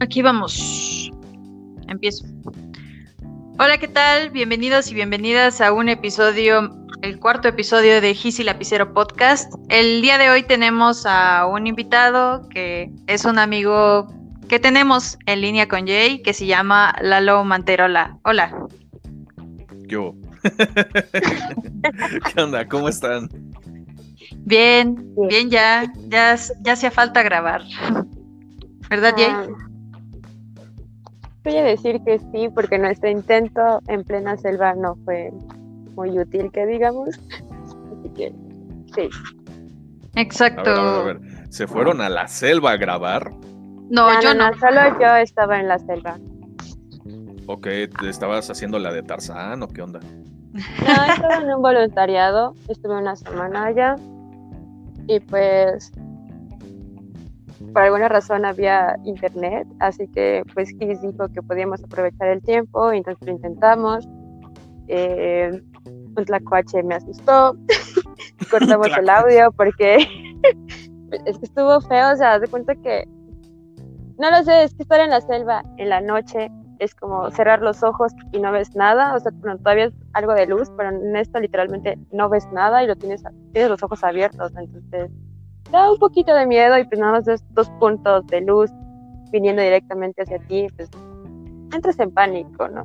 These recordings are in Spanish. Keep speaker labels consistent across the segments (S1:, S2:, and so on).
S1: Aquí vamos. Empiezo. Hola, ¿qué tal? Bienvenidos y bienvenidas a un episodio, el cuarto episodio de Gis y Lapicero Podcast. El día de hoy tenemos a un invitado que es un amigo que tenemos en línea con Jay, que se llama Lalo Manterola. Hola.
S2: Yo. ¿Qué onda? ¿Cómo están?
S1: Bien, bien ya, ya, ya hacía falta grabar. ¿Verdad, Jay?
S3: Voy a decir que sí, porque nuestro intento en plena selva no fue muy útil, que digamos. Así que sí.
S1: Exacto.
S2: A ver, a ver, a ver. ¿Se fueron a la selva a grabar?
S1: No, yo no.
S3: Solo yo estaba en la selva.
S2: ¿O qué? ¿Te estabas haciendo la de Tarzán o qué onda?
S3: No, estaba en un voluntariado. Estuve una semana allá. Y pues por alguna razón había internet, así que pues Kiss dijo que podíamos aprovechar el tiempo, entonces lo intentamos. Eh, un tlacuache me asustó, cortamos el audio porque es que estuvo feo, o sea, de cuenta que, no lo sé, es que estar en la selva en la noche es como cerrar los ojos y no ves nada, o sea, bueno, todavía es algo de luz, pero en esto literalmente no ves nada y lo tienes, tienes los ojos abiertos, entonces da un poquito de miedo y pues nada más ves dos puntos de luz viniendo directamente hacia ti, pues entras en pánico, ¿no?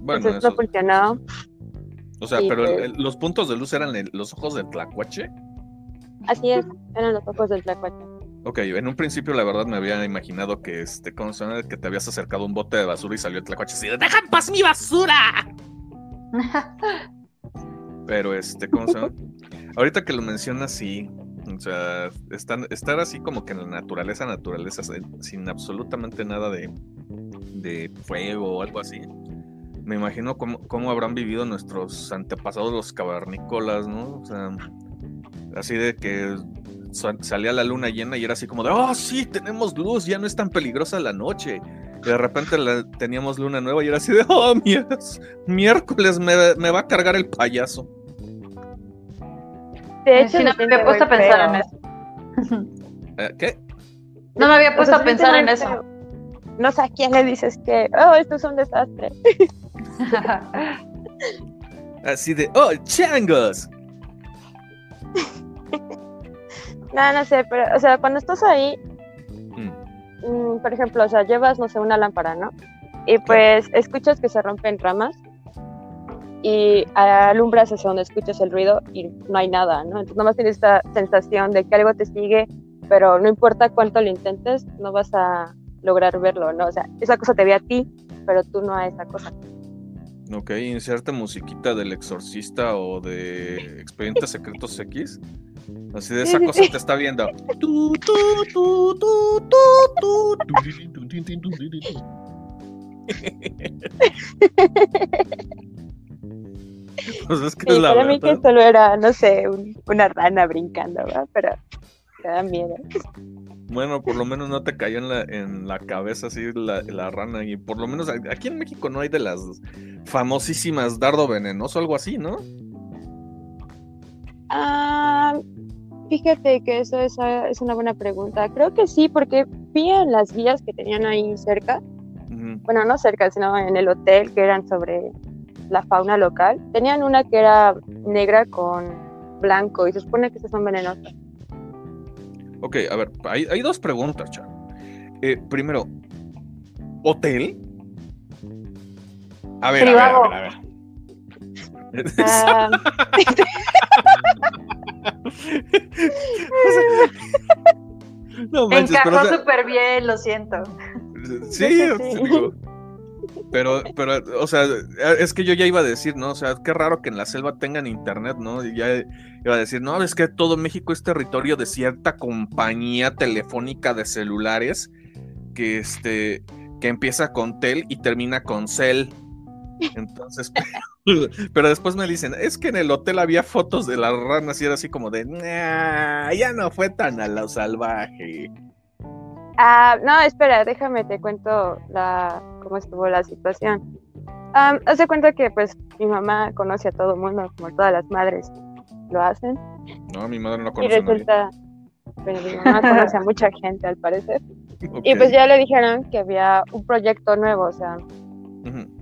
S2: Bueno,
S3: Entonces
S2: eso-
S3: no funcionó.
S2: O sea,
S3: Sí,
S2: pero
S3: pues.
S2: el- los puntos de luz eran el- los ojos de Tlacuache.
S3: Así es, eran los ojos del tlacuache.
S2: Ok, en un principio la verdad me había imaginado que este, ¿cómo se llama? Que te habías acercado a un bote de basura y salió el Tlacuache así de ¡Deja en paz mi basura! Pero este, ¿cómo se llama? Ahorita que lo mencionas, sí. O sea, están, estar así como que en la naturaleza, naturaleza, sin- absolutamente nada de, de fuego o algo así. Me imagino cómo, cómo habrán vivido nuestros antepasados los cavernícolas, ¿no? O sea, así de que sa- salía la luna llena y era así como de, oh, sí, tenemos luz, ya no es tan peligrosa la noche. Y de repente la- teníamos luna nueva y era así de, oh, mier- miércoles me, me va a cargar el payaso.
S3: De hecho,
S1: Sí, no me había puesto a pensar
S3: feo.
S1: en eso.
S2: Eh, ¿Qué?
S1: No me había
S3: O
S1: puesto
S3: sea,
S1: a pensar en eso.
S3: feo. No sé a quién le dices que, oh, esto es un desastre.
S2: Así de, oh, changos.
S3: No, no sé, pero, o sea, cuando estás ahí,
S2: Mm,
S3: mm, por ejemplo, o sea, llevas, no sé, una lámpara, ¿no? Y pues escuchas que se rompen ramas y alumbras hacia donde escuchas el ruido y no hay nada, ¿no? Entonces nomás tienes esta sensación de que algo te sigue, pero no importa cuánto lo intentes, no vas a lograr verlo, ¿no? O sea, esa cosa te ve a ti, pero tú no a esa cosa.
S2: Ok, inserte musiquita del exorcista o de Expedientes Secretos X. Así de esa cosa te está viendo. Pues es que
S3: Sí,
S2: es la
S3: para mí que solo era, no sé, un- una rana brincando, ¿verdad? Pero te da miedo.
S2: Bueno, por lo menos no te cayó en la, en la cabeza así la, la rana. Y por lo menos aquí en México no hay de las famosísimas dardo venenoso, algo así, ¿no?
S3: Ah, fíjate que eso es, es una buena pregunta. Creo que sí, porque vi en las guías que tenían ahí cerca, bueno, no cerca, sino en el hotel, que eran sobre la fauna local. Tenían una que era negra con blanco y se supone que esas son venenosas.
S2: Ok, a ver, hay, hay dos preguntas, Char. Eh, primero, ¿hotel? A ver, a ver, a ver, a ver.
S3: Ah,
S2: no manches,
S1: Encajó súper bien, lo siento.
S2: sí,
S3: Sí,
S2: digo, pero, pero, o sea, es que yo ya iba a decir, ¿no? O sea, qué raro que en la selva tengan internet, ¿no? Y ya iba a decir, no, es que todo México es territorio de cierta compañía telefónica de celulares que este que empieza con tel y termina con cel. Entonces, pero, pero después me dicen, es que en el hotel había fotos de las ranas y era así como de, "Nah, ya no fue tan a lo salvaje.
S3: Ah, no, espera, déjame te cuento la, cómo estuvo la situación. Um, haz de cuenta que pues mi mamá conoce a todo el mundo, como todas las madres lo hacen.
S2: No, mi madre no
S3: Y
S2: conoce a nadie.
S3: resulta, pero mi mamá conoce a mucha gente al parecer. Y pues ya le dijeron que había un proyecto nuevo, o sea,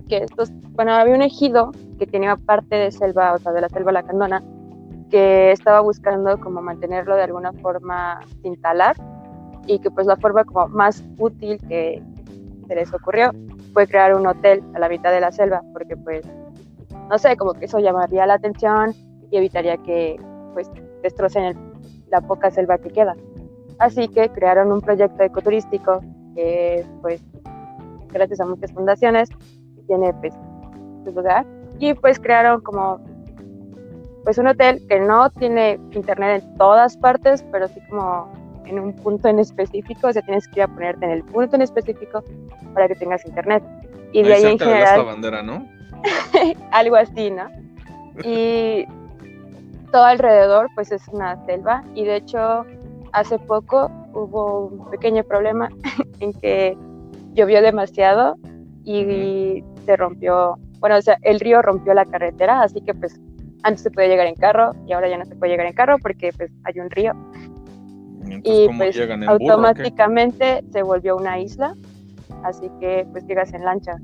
S3: que estos, bueno, había un ejido que tenía parte de selva, o sea, de la selva lacandona, que estaba buscando como mantenerlo de alguna forma sin talar y que pues la forma como más útil que se les ocurrió fue crear un hotel a la mitad de la selva, porque pues, no sé, como que eso llamaría la atención y evitaría que pues destrocen la poca selva que queda. Así que crearon un proyecto ecoturístico que pues gracias a muchas fundaciones tiene pues su lugar y pues crearon como pues un hotel que no tiene internet en todas partes, pero sí como en un punto en específico, o sea, tienes que ir a ponerte en el punto en específico para que tengas internet.
S2: Y de ahí, en general... bandera, ¿no?
S3: algo así, ¿no? Y todo alrededor pues es una selva y de hecho hace poco hubo un pequeño problema en que llovió demasiado y se rompió, bueno, o sea, el río rompió la carretera, así que pues antes se podía llegar en carro y ahora ya no se puede llegar en carro porque pues hay un río. Y pues automáticamente se volvió una isla, así que pues llegas en lancha.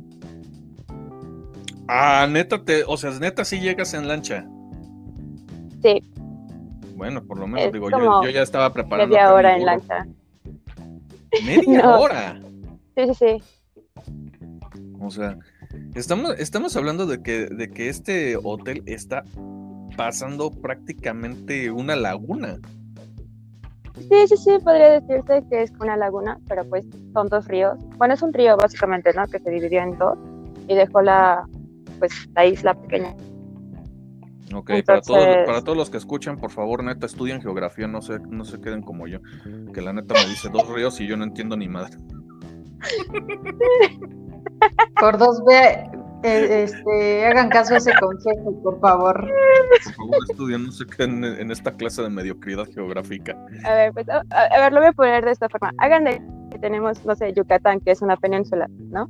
S2: Ah, neta, te, o sea, neta sí llegas en lancha.
S3: Sí.
S2: Bueno, por lo menos digo, yo, ya estaba preparando.
S3: Media hora en lancha.
S2: ¿Media hora?
S3: Sí, sí, sí.
S2: O sea, estamos, estamos hablando de que, de que este hotel está pasando prácticamente una laguna.
S3: Sí, sí, sí, podría decirse que es una laguna, pero pues son dos ríos. Bueno, es un río básicamente, ¿no? Que se dividió en dos y dejó la, pues, la isla pequeña.
S2: Ok, para, todos, para todos los que escuchan, por favor, neta, estudien geografía, no se, no se queden como yo, que la neta me dice dos ríos y yo no entiendo ni madre.
S1: Por dos B, eh, este, hagan caso a ese consejo, por favor.
S2: Por favor, estudien, no se queden en, esta clase de mediocridad geográfica.
S3: A ver, pues, a, ver, lo voy a poner de esta forma. Hagan de que tenemos, no sé, Yucatán, que es una península, ¿no?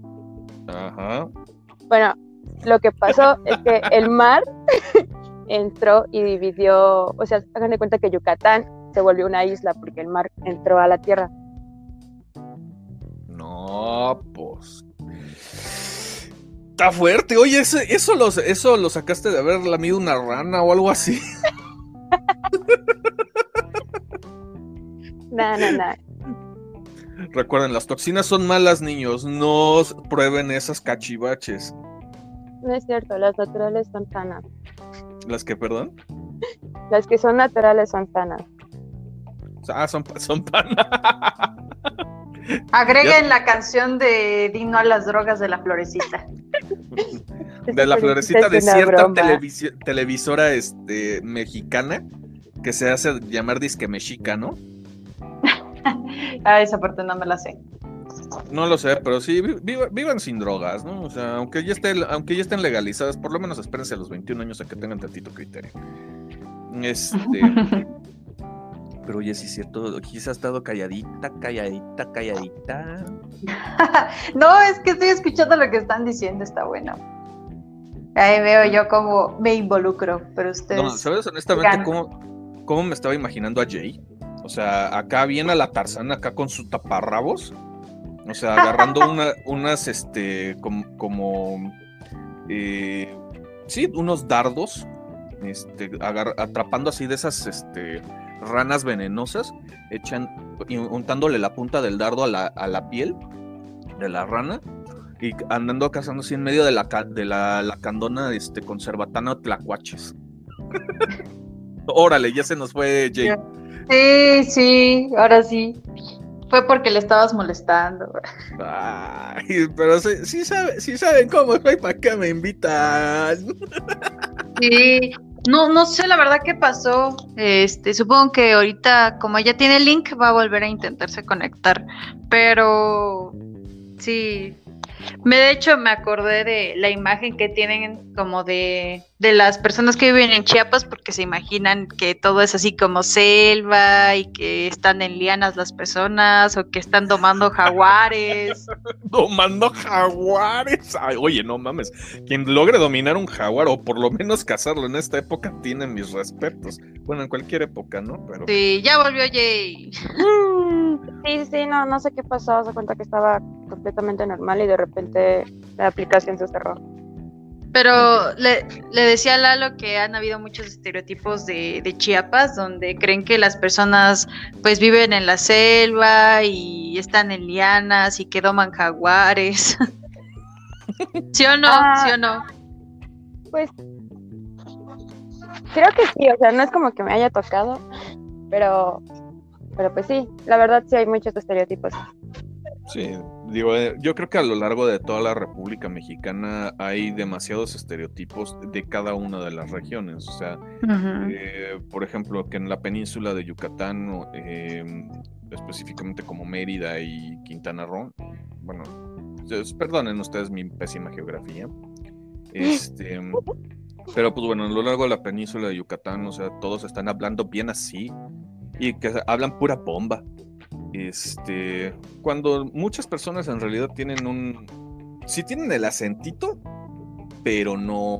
S2: Ajá.
S3: Bueno, lo que pasó es que el mar entró y dividió, o sea, hagan de cuenta que Yucatán se volvió una isla porque el mar entró a la tierra.
S2: No, pues. Está fuerte. Oye, eso, eso, lo, eso lo sacaste de haber lamido una rana o algo así.
S3: no, no, no.
S2: Recuerden, las toxinas son malas, niños. No prueben esas cachivaches.
S3: No es cierto, las naturales son sanas.
S2: ¿Las que, perdón?
S3: Las que son naturales son sanas.
S2: Ah, son, son panas.
S1: Agreguen la canción de Dino a las drogas de la florecita.
S2: De la florecita de cierta televisora este, mexicana que se hace llamar disque mexica, ¿no?
S1: ah, esa parte no me la sé.
S2: No lo sé, pero sí, vivan sin drogas, ¿no? O sea, aunque ya, esté, aunque ya estén legalizadas, por lo menos espérense a los 21 años a que tengan tantito criterio. Este. Pero oye, sí es cierto, quizás ha estado calladita, calladita, calladita.
S1: no, es que estoy escuchando lo que están diciendo, está bueno. Ahí veo yo cómo me involucro, pero ustedes. No,
S2: ¿sabes honestamente cómo, cómo me estaba imaginando a Jay? O sea, acá viene a la Tarzana, acá con su taparrabos o sea, agarrando una, unas, este, como, eh, sí, unos dardos, este, atrapando así de esas, este, ranas venenosas, echan, untándole la punta del dardo a la, a la piel de la rana y andando cazando así en medio de la, de la, la candona, este, conservatana tlacuaches. Órale, ya se nos fue Jay.
S1: Sí, sí, ahora sí. Fue porque le estabas molestando.
S2: Ay, pero sí, saben cómo soy, ¿para qué me invitan?
S1: Sí, no, no sé la verdad qué pasó. Este, supongo que ahorita, como ya tiene el link, va a volver a intentarse conectar. Pero sí, me de hecho me acordé de la imagen que tienen como de, de las personas que viven en Chiapas porque se imaginan que todo es así como selva y que están en lianas las personas o que están domando jaguares.
S2: domando jaguares. oye, no mames. Quien logre dominar un jaguar o por lo menos cazarlo en esta época tiene mis respetos. Bueno, en cualquier época, ¿no?
S1: Pero... Sí, ya volvió Jay.
S3: Sí, sí, no, no sé qué pasó, se cuenta que estaba completamente normal y de repente la aplicación se cerró.
S1: Pero le, le decía a Lalo que han habido muchos estereotipos de, de, Chiapas donde creen que las personas pues viven en la selva y están en lianas y que doman jaguares. ¿Sí o no?
S3: Ah.
S1: ¿Sí o no?
S3: Pues creo que sí, o sea, no es como que me haya tocado, pero, pero pues sí, la verdad sí hay muchos estereotipos.
S2: Sí, digo, eh, yo creo que a lo largo de toda la República Mexicana hay demasiados estereotipos de cada una de las regiones. O sea, eh, por ejemplo, que en la península de Yucatán, eh, específicamente como Mérida y Quintana Roo, bueno, perdonen ustedes mi pésima geografía. Este, pero pues bueno, a lo largo de la península de Yucatán, o sea, todos están hablando bien así y que hablan pura bomba. Este, cuando muchas personas en realidad tienen un, sí tienen el acentito, pero no,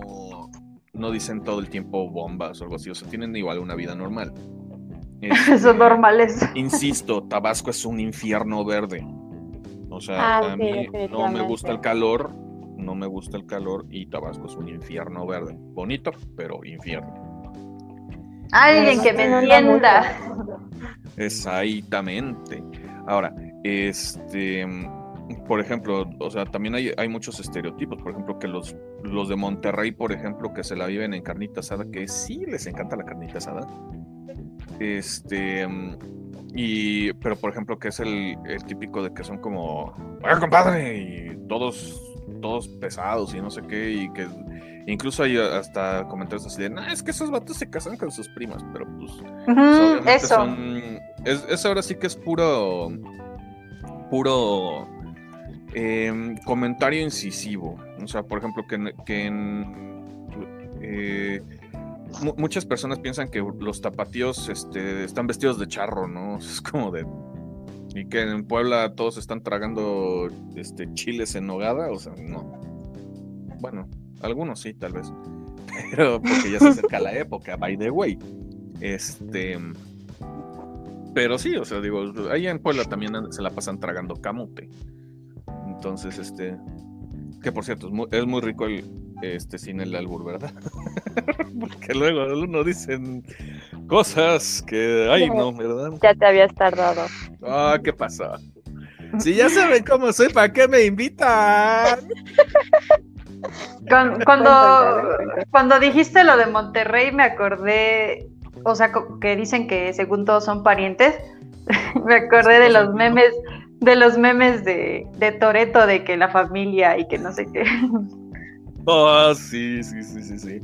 S2: no dicen todo el tiempo bombas o algo así, o sea, tienen igual una vida normal. Este,
S1: Son normales.
S2: Insisto, Tabasco es un infierno verde. O sea,
S3: Ah,
S2: a
S3: sí,
S2: mí no me gusta el calor, no me gusta el calor y Tabasco es un infierno verde. Bonito, pero infierno.
S1: Alguien que me entienda.
S2: Exactamente. Ahora, este, por ejemplo, o sea, también hay, hay muchos estereotipos. Por ejemplo, que los, los de Monterrey, por ejemplo, que se la viven en carnita asada, que sí les encanta la carnita asada. Este, y, pero por ejemplo, que es el, el típico de que son como, ¡Ah, compadre! Y todos, todos pesados y no sé qué, y que incluso hay hasta comentarios así de, no, es que esos vatos se casan con sus primas, pero pues obviamente
S1: eso.
S2: son- es, es ahora sí que es puro. Puro. em, comentario incisivo. O sea, por ejemplo, que en. que en, eh, mu- muchas personas piensan que los tapatíos este, están vestidos de charro, ¿no? Es como de. Y que en Puebla todos están tragando este, chiles en nogada, o sea, no. Bueno, algunos sí, tal vez. Pero porque ya se acerca la época, by the way. Este. Pero sí, o sea, digo, ahí en Puebla también se la pasan tragando camote. Entonces, este. Que por cierto, es muy, es muy rico el, este, sin el albur, ¿verdad? Porque luego uno dicen cosas que. Ay, no, ¿verdad?
S3: Ya te habías tardado.
S2: Ah, ¿qué pasa? Si ya saben cómo soy, ¿para qué me invitan?
S1: Cuando, cuando dijiste lo de Monterrey, me acordé, o sea, que dicen que según todos son parientes, me acordé de los memes, de los memes de, de Toreto, de que la familia y que no sé qué.
S2: Ah, sí, sí, sí, sí, sí.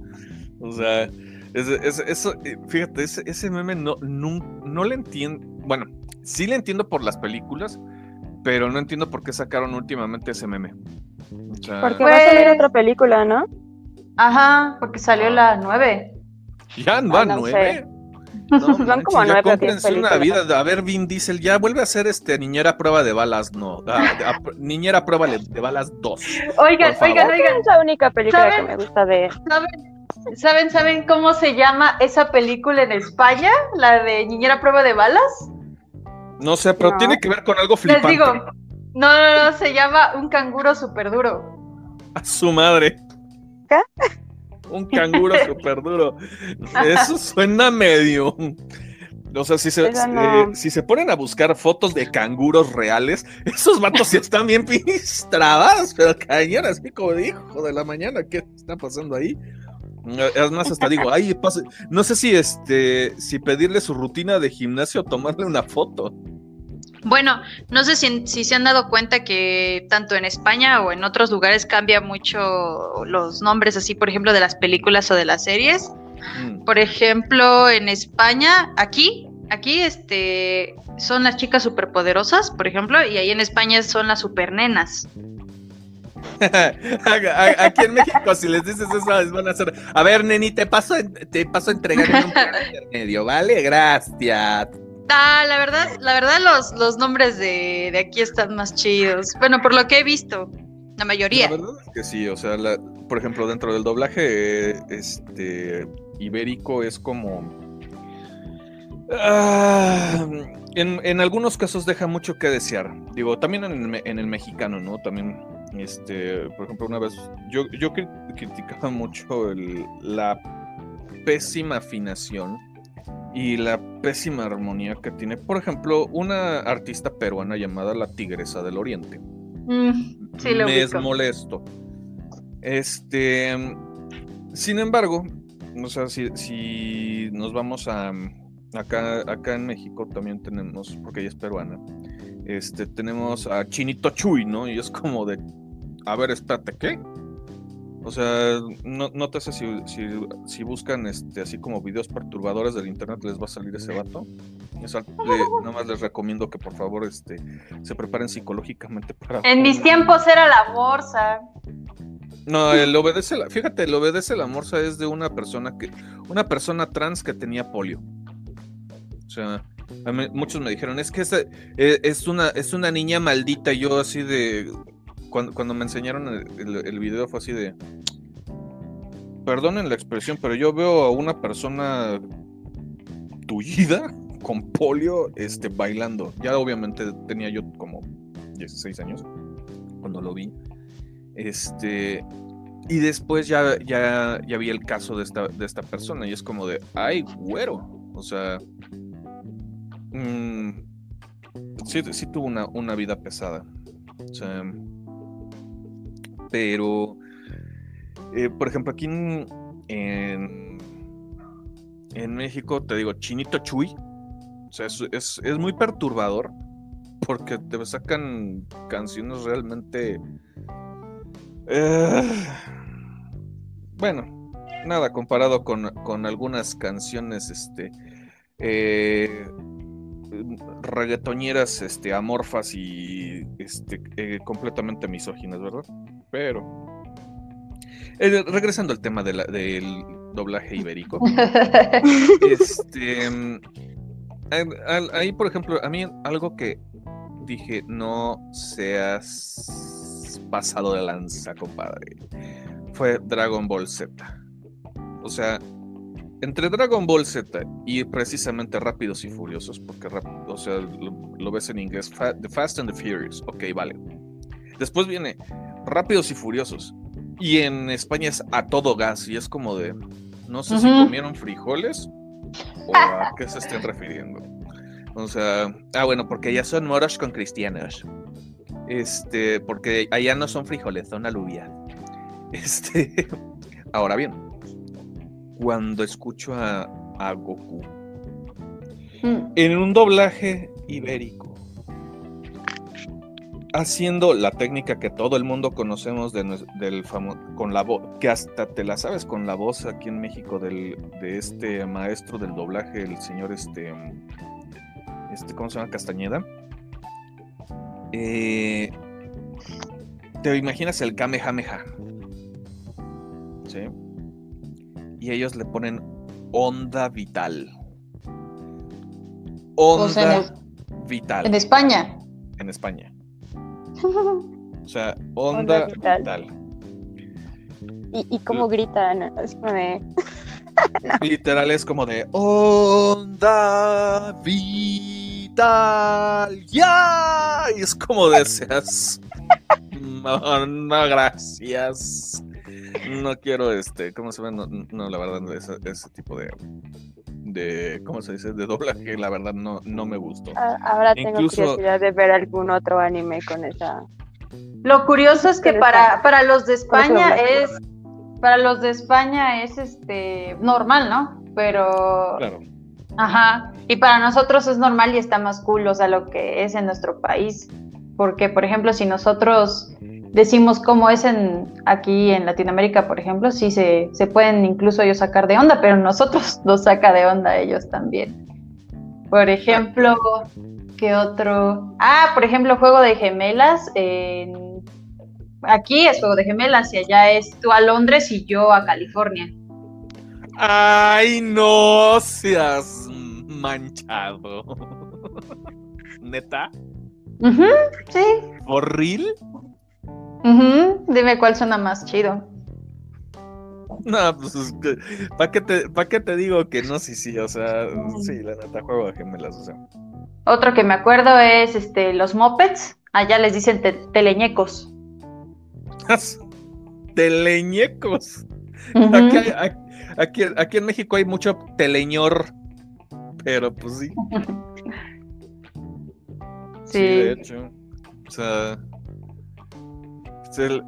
S2: O sea, eso, eh, fíjate, ese, ese meme no, no, no le entiendo. Bueno, sí le entiendo por las películas, pero no entiendo por qué sacaron últimamente ese meme. O sea,
S3: Porque va a salir
S1: Pues-
S3: otra película, ¿no?
S1: Ajá, porque salió la 9.
S2: ya van
S3: Ah, no
S2: nueve.
S3: sé.
S2: No,
S3: Van
S2: manches,
S3: como
S2: ya cómprense una vida. A ver, Vin Diesel, ya vuelve a ser este niñera a prueba de balas, no. Ah, a- niñera a prueba de de balas 2.
S1: Oigan, oigan, oigan,
S3: Es la única película que me gusta de
S1: ¿saben, ¿saben, saben cómo se llama esa película en España? La de Niñera a Prueba de Balas.
S2: No sé, pero
S3: No.
S2: tiene que ver con algo
S1: Les
S2: flipante.
S1: digo, no, no, no, se llama Un canguro súper duro.
S2: A su madre.
S3: ¿Qué?
S2: Un canguro súper duro. Eso suena medio. O sea, si se,
S3: Eso no.
S2: eh, si se ponen a buscar fotos de canguros reales, esos vatos sí están bien pistradas, pero cañón, así como de hijo de la mañana, ¿qué está pasando ahí? Es más, hasta digo, ay, pase- no sé si este, si pedirle su rutina de gimnasio o tomarle una foto.
S1: Bueno, no sé si, si se han dado cuenta que tanto en España o en otros lugares cambia mucho los nombres, así por ejemplo de las películas o de las series.
S2: Mm.
S1: Por ejemplo, en España, aquí, aquí este, son las chicas superpoderosas, por ejemplo, y ahí en España son las supernenas.
S2: Aquí en México, si les dices eso, les van a hacer. A ver, neni, te paso, a- te paso a entregar en un intermedio, ¿vale? Gracias.
S1: Ah, la verdad, la verdad los, los nombres de, de aquí están más chidos. Bueno, por lo que he visto, la mayoría.
S2: La verdad es que sí, o sea, por ejemplo, dentro del doblaje este, ibérico es como. Ah, en, en algunos casos deja mucho que desear. Digo, también en el, en el mexicano, ¿no? También, este, por ejemplo, una vez yo, yo cri- criticaba mucho la pésima afinación y la pésima armonía que tiene, por ejemplo, una artista peruana llamada La Tigresa del Oriente.
S1: Mm, sí, lo
S2: me es
S1: ubico.
S2: molesto. Este, sin embargo, o sea, si, si nos vamos a acá, acá en México también tenemos, porque ella es peruana, este, tenemos a Chinito Chuy, ¿no? Y es como de, a ver, espérate, ¿qué? O sea, no, no te sé si, si, si buscan este, así como videos perturbadores del internet les va a salir ese vato. Eso, le- nada más les recomiendo que por favor este, se preparen psicológicamente para...
S1: En mis tiempos era la morsa.
S2: no, el obedece la, fíjate, el obedece la morsa es de una persona que, una persona trans que tenía polio. O sea, a mí- muchos me dijeron, es que eh, es una, es una niña maldita. Y yo así de, cuando, cuando me enseñaron el, el- video fue así de, perdonen la expresión, pero yo veo a una persona tullida con polio, este, bailando. Ya obviamente tenía yo como 16 años cuando lo vi. Este, y después ya, ya, ya vi el caso de esta, de esta persona y es como de, ay, güero. O sea, mm, sí, sí tuvo una, una vida pesada. O sea, pero, eh, por ejemplo, aquí en, en, México, te digo, Chinito Chuy, o sea, es, es, muy perturbador porque te sacan canciones realmente... eh, bueno, nada comparado con, con algunas canciones este, eh, este, amorfas y este, eh, completamente misóginas, ¿verdad? Pero... eh, regresando al tema de la- del doblaje ibérico. Este, mm, ahí, por ejemplo, a mí algo que dije, no seas pasado de lanza, compadre, fue Dragon Ball Z. O sea, entre Dragon Ball Z y precisamente Rápidos y Furiosos, porque o sea, lo, lo ves en inglés, Fa- The Fast and the Furious, ok, vale. Después viene Rápidos y Furiosos, y en España es a todo gas, y es como de, no sé si comieron frijoles o a qué se estén refiriendo. O sea, ah, bueno, porque allá son moros con cristianos. Este, porque allá no son frijoles, son alubias. Este, ahora bien, cuando escucho a, a Goku
S1: Mm,
S2: en un doblaje ibérico, haciendo la técnica que todo el mundo conocemos de, del famoso con la voz, que hasta te la sabes con la voz aquí en México del, de este maestro del doblaje, el señor este, este ¿cómo se llama? Castañeda. Eh, te imaginas el Kamehameha, ¿sí? Y ellos le ponen onda vital. Onda
S1: O sea, en es-
S2: vital
S1: en España.
S2: en España. O sea, onda,
S3: Onda vital.
S2: vital.
S3: y, y cómo gritan, es como de,
S2: Literal es como de onda vital. ¡Ya! Y es como deseas. No, no, gracias. No quiero este, ¿cómo se llama? No, no, la verdad, no, ese, ese tipo de, de, ¿cómo se dice? De doblaje, la verdad, no, no me gustó.
S3: "Ah, ahora tengo
S2: Incluso-
S3: curiosidad de ver algún otro anime con esa.
S1: Lo curioso es que para, para los de España es para los de España es este normal, ¿no? Pero
S2: Claro.
S1: ajá, y para nosotros es normal y está más cool, o sea, lo que es en nuestro país, porque por ejemplo, si nosotros decimos cómo es en aquí en Latinoamérica, por ejemplo, sí se, se pueden incluso ellos sacar de onda, pero nosotros nos saca de onda ellos también. Por ejemplo, ¿qué otro? Ah, por ejemplo, juego de gemelas. Aquí es juego de gemelas y allá es tú a Londres y yo a California.
S2: Ay, no seas manchado. ¿Neta?
S1: Sí. Dime cuál suena más chido.
S2: No, pues, ¿para qué, te, ¿para qué te digo que no? Sí, sí, o sea, sí, la neta, juego de gemelas, o sea.
S1: Otro que me acuerdo es este, los mopeds. Allá les dicen teleñecos.
S2: teleñecos. aquí, aquí, aquí, en México hay mucho teleñor, pero pues sí.
S1: sí. de
S2: hecho. O sea,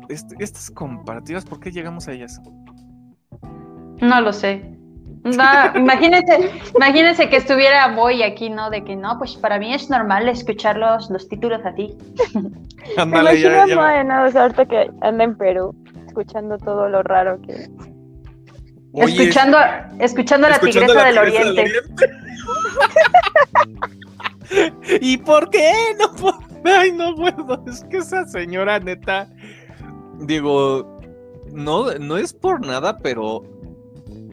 S2: este, estas comparativas, ¿por qué llegamos a ellas?
S1: No lo sé. imagínense, imagínense que estuviera Boy aquí, ¿no? De que no, pues para mí es normal escuchar los, los títulos a ti.
S3: Andale, ya, ya. ¿no? O sea, ahorita que anda en Perú, escuchando todo lo raro que.
S1: escuchando, escuchando, a la tigresa, del, oriente.
S2: ¿Y por qué? No puedo. Ay, no puedo. Es que esa señora neta. Digo, no, no es por nada, pero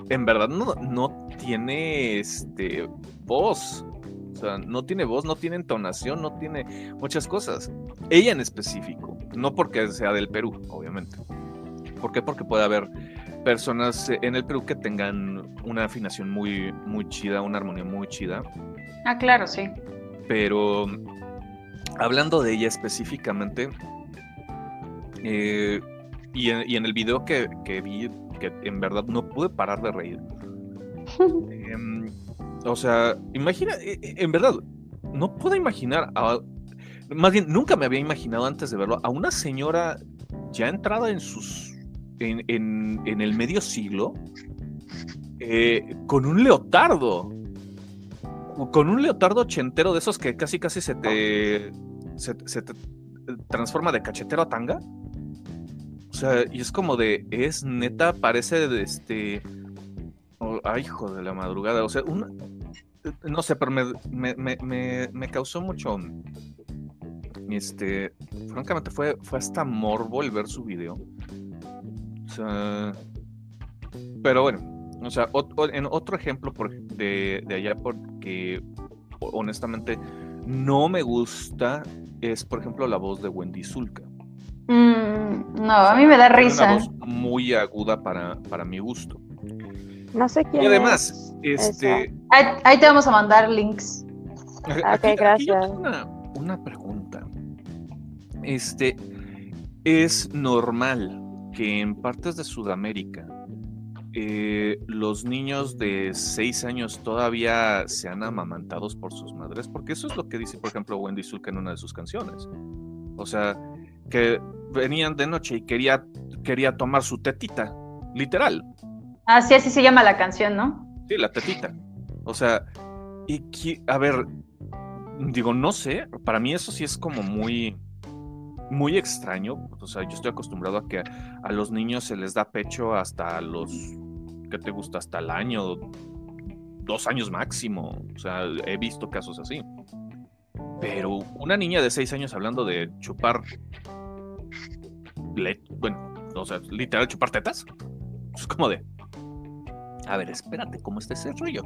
S2: en verdad no, no tiene este voz. O sea, no tiene voz, no tiene entonación, no tiene muchas cosas. Ella en específico, no porque sea del Perú, obviamente. ¿Por qué? Porque puede haber personas en el Perú que tengan una afinación muy, muy chida, una armonía muy chida.
S1: Ah, claro, sí.
S2: Pero hablando de ella específicamente, eh, y, en, el video que, que vi que en verdad no pude parar de reír. Em, o sea, imagina, e, e, en verdad, no puedo imaginar, más bien, nunca me había imaginado antes de verlo, a una señora ya entrada en sus, en, en, el medio siglo, eh, con un leotardo, con un leotardo ochentero de esos que casi casi se te, se te transforma de cachetero a tanga. O sea, y es como de, es neta, parece de este. ay, hijo de la madrugada. O sea, una, no sé, pero me, me, me, me, causó mucho. Este, francamente, fue, fue hasta morbo el ver su video. O sea, pero bueno, o sea, en otro ejemplo por, de, de allá, porque honestamente no me gusta, es por ejemplo la voz de Wendy Zulka.
S1: Mm, no, a mí me da risa.
S2: Una voz muy aguda para, para mi gusto.
S3: No sé quién.
S2: Y además, este.
S1: Ahí, te vamos a mandar links.
S3: ok, gracias.
S2: una, pregunta. Este. ¿Es normal que en partes de Sudamérica eh, los niños de 6 años todavía sean amamantados por sus madres? Porque eso es lo que dice, por ejemplo, Wendy Zulka en una de sus canciones. O sea, que venían de noche y quería, quería tomar su tetita, literal.
S1: Ah, sí, así se llama la canción, ¿no?
S2: Sí, la tetita. O sea, y a ver, digo, no sé, para mí eso sí es como muy, muy extraño. O sea, yo estoy acostumbrado a que a los niños se les da pecho hasta los, ¿qué te gusta? Hasta el año, dos años máximo. O sea, he visto casos así. Pero una niña de seis años hablando de chupar bueno, o sea, literal chupar tetas. Es como de, a ver, espérate, ¿cómo está ese rollo?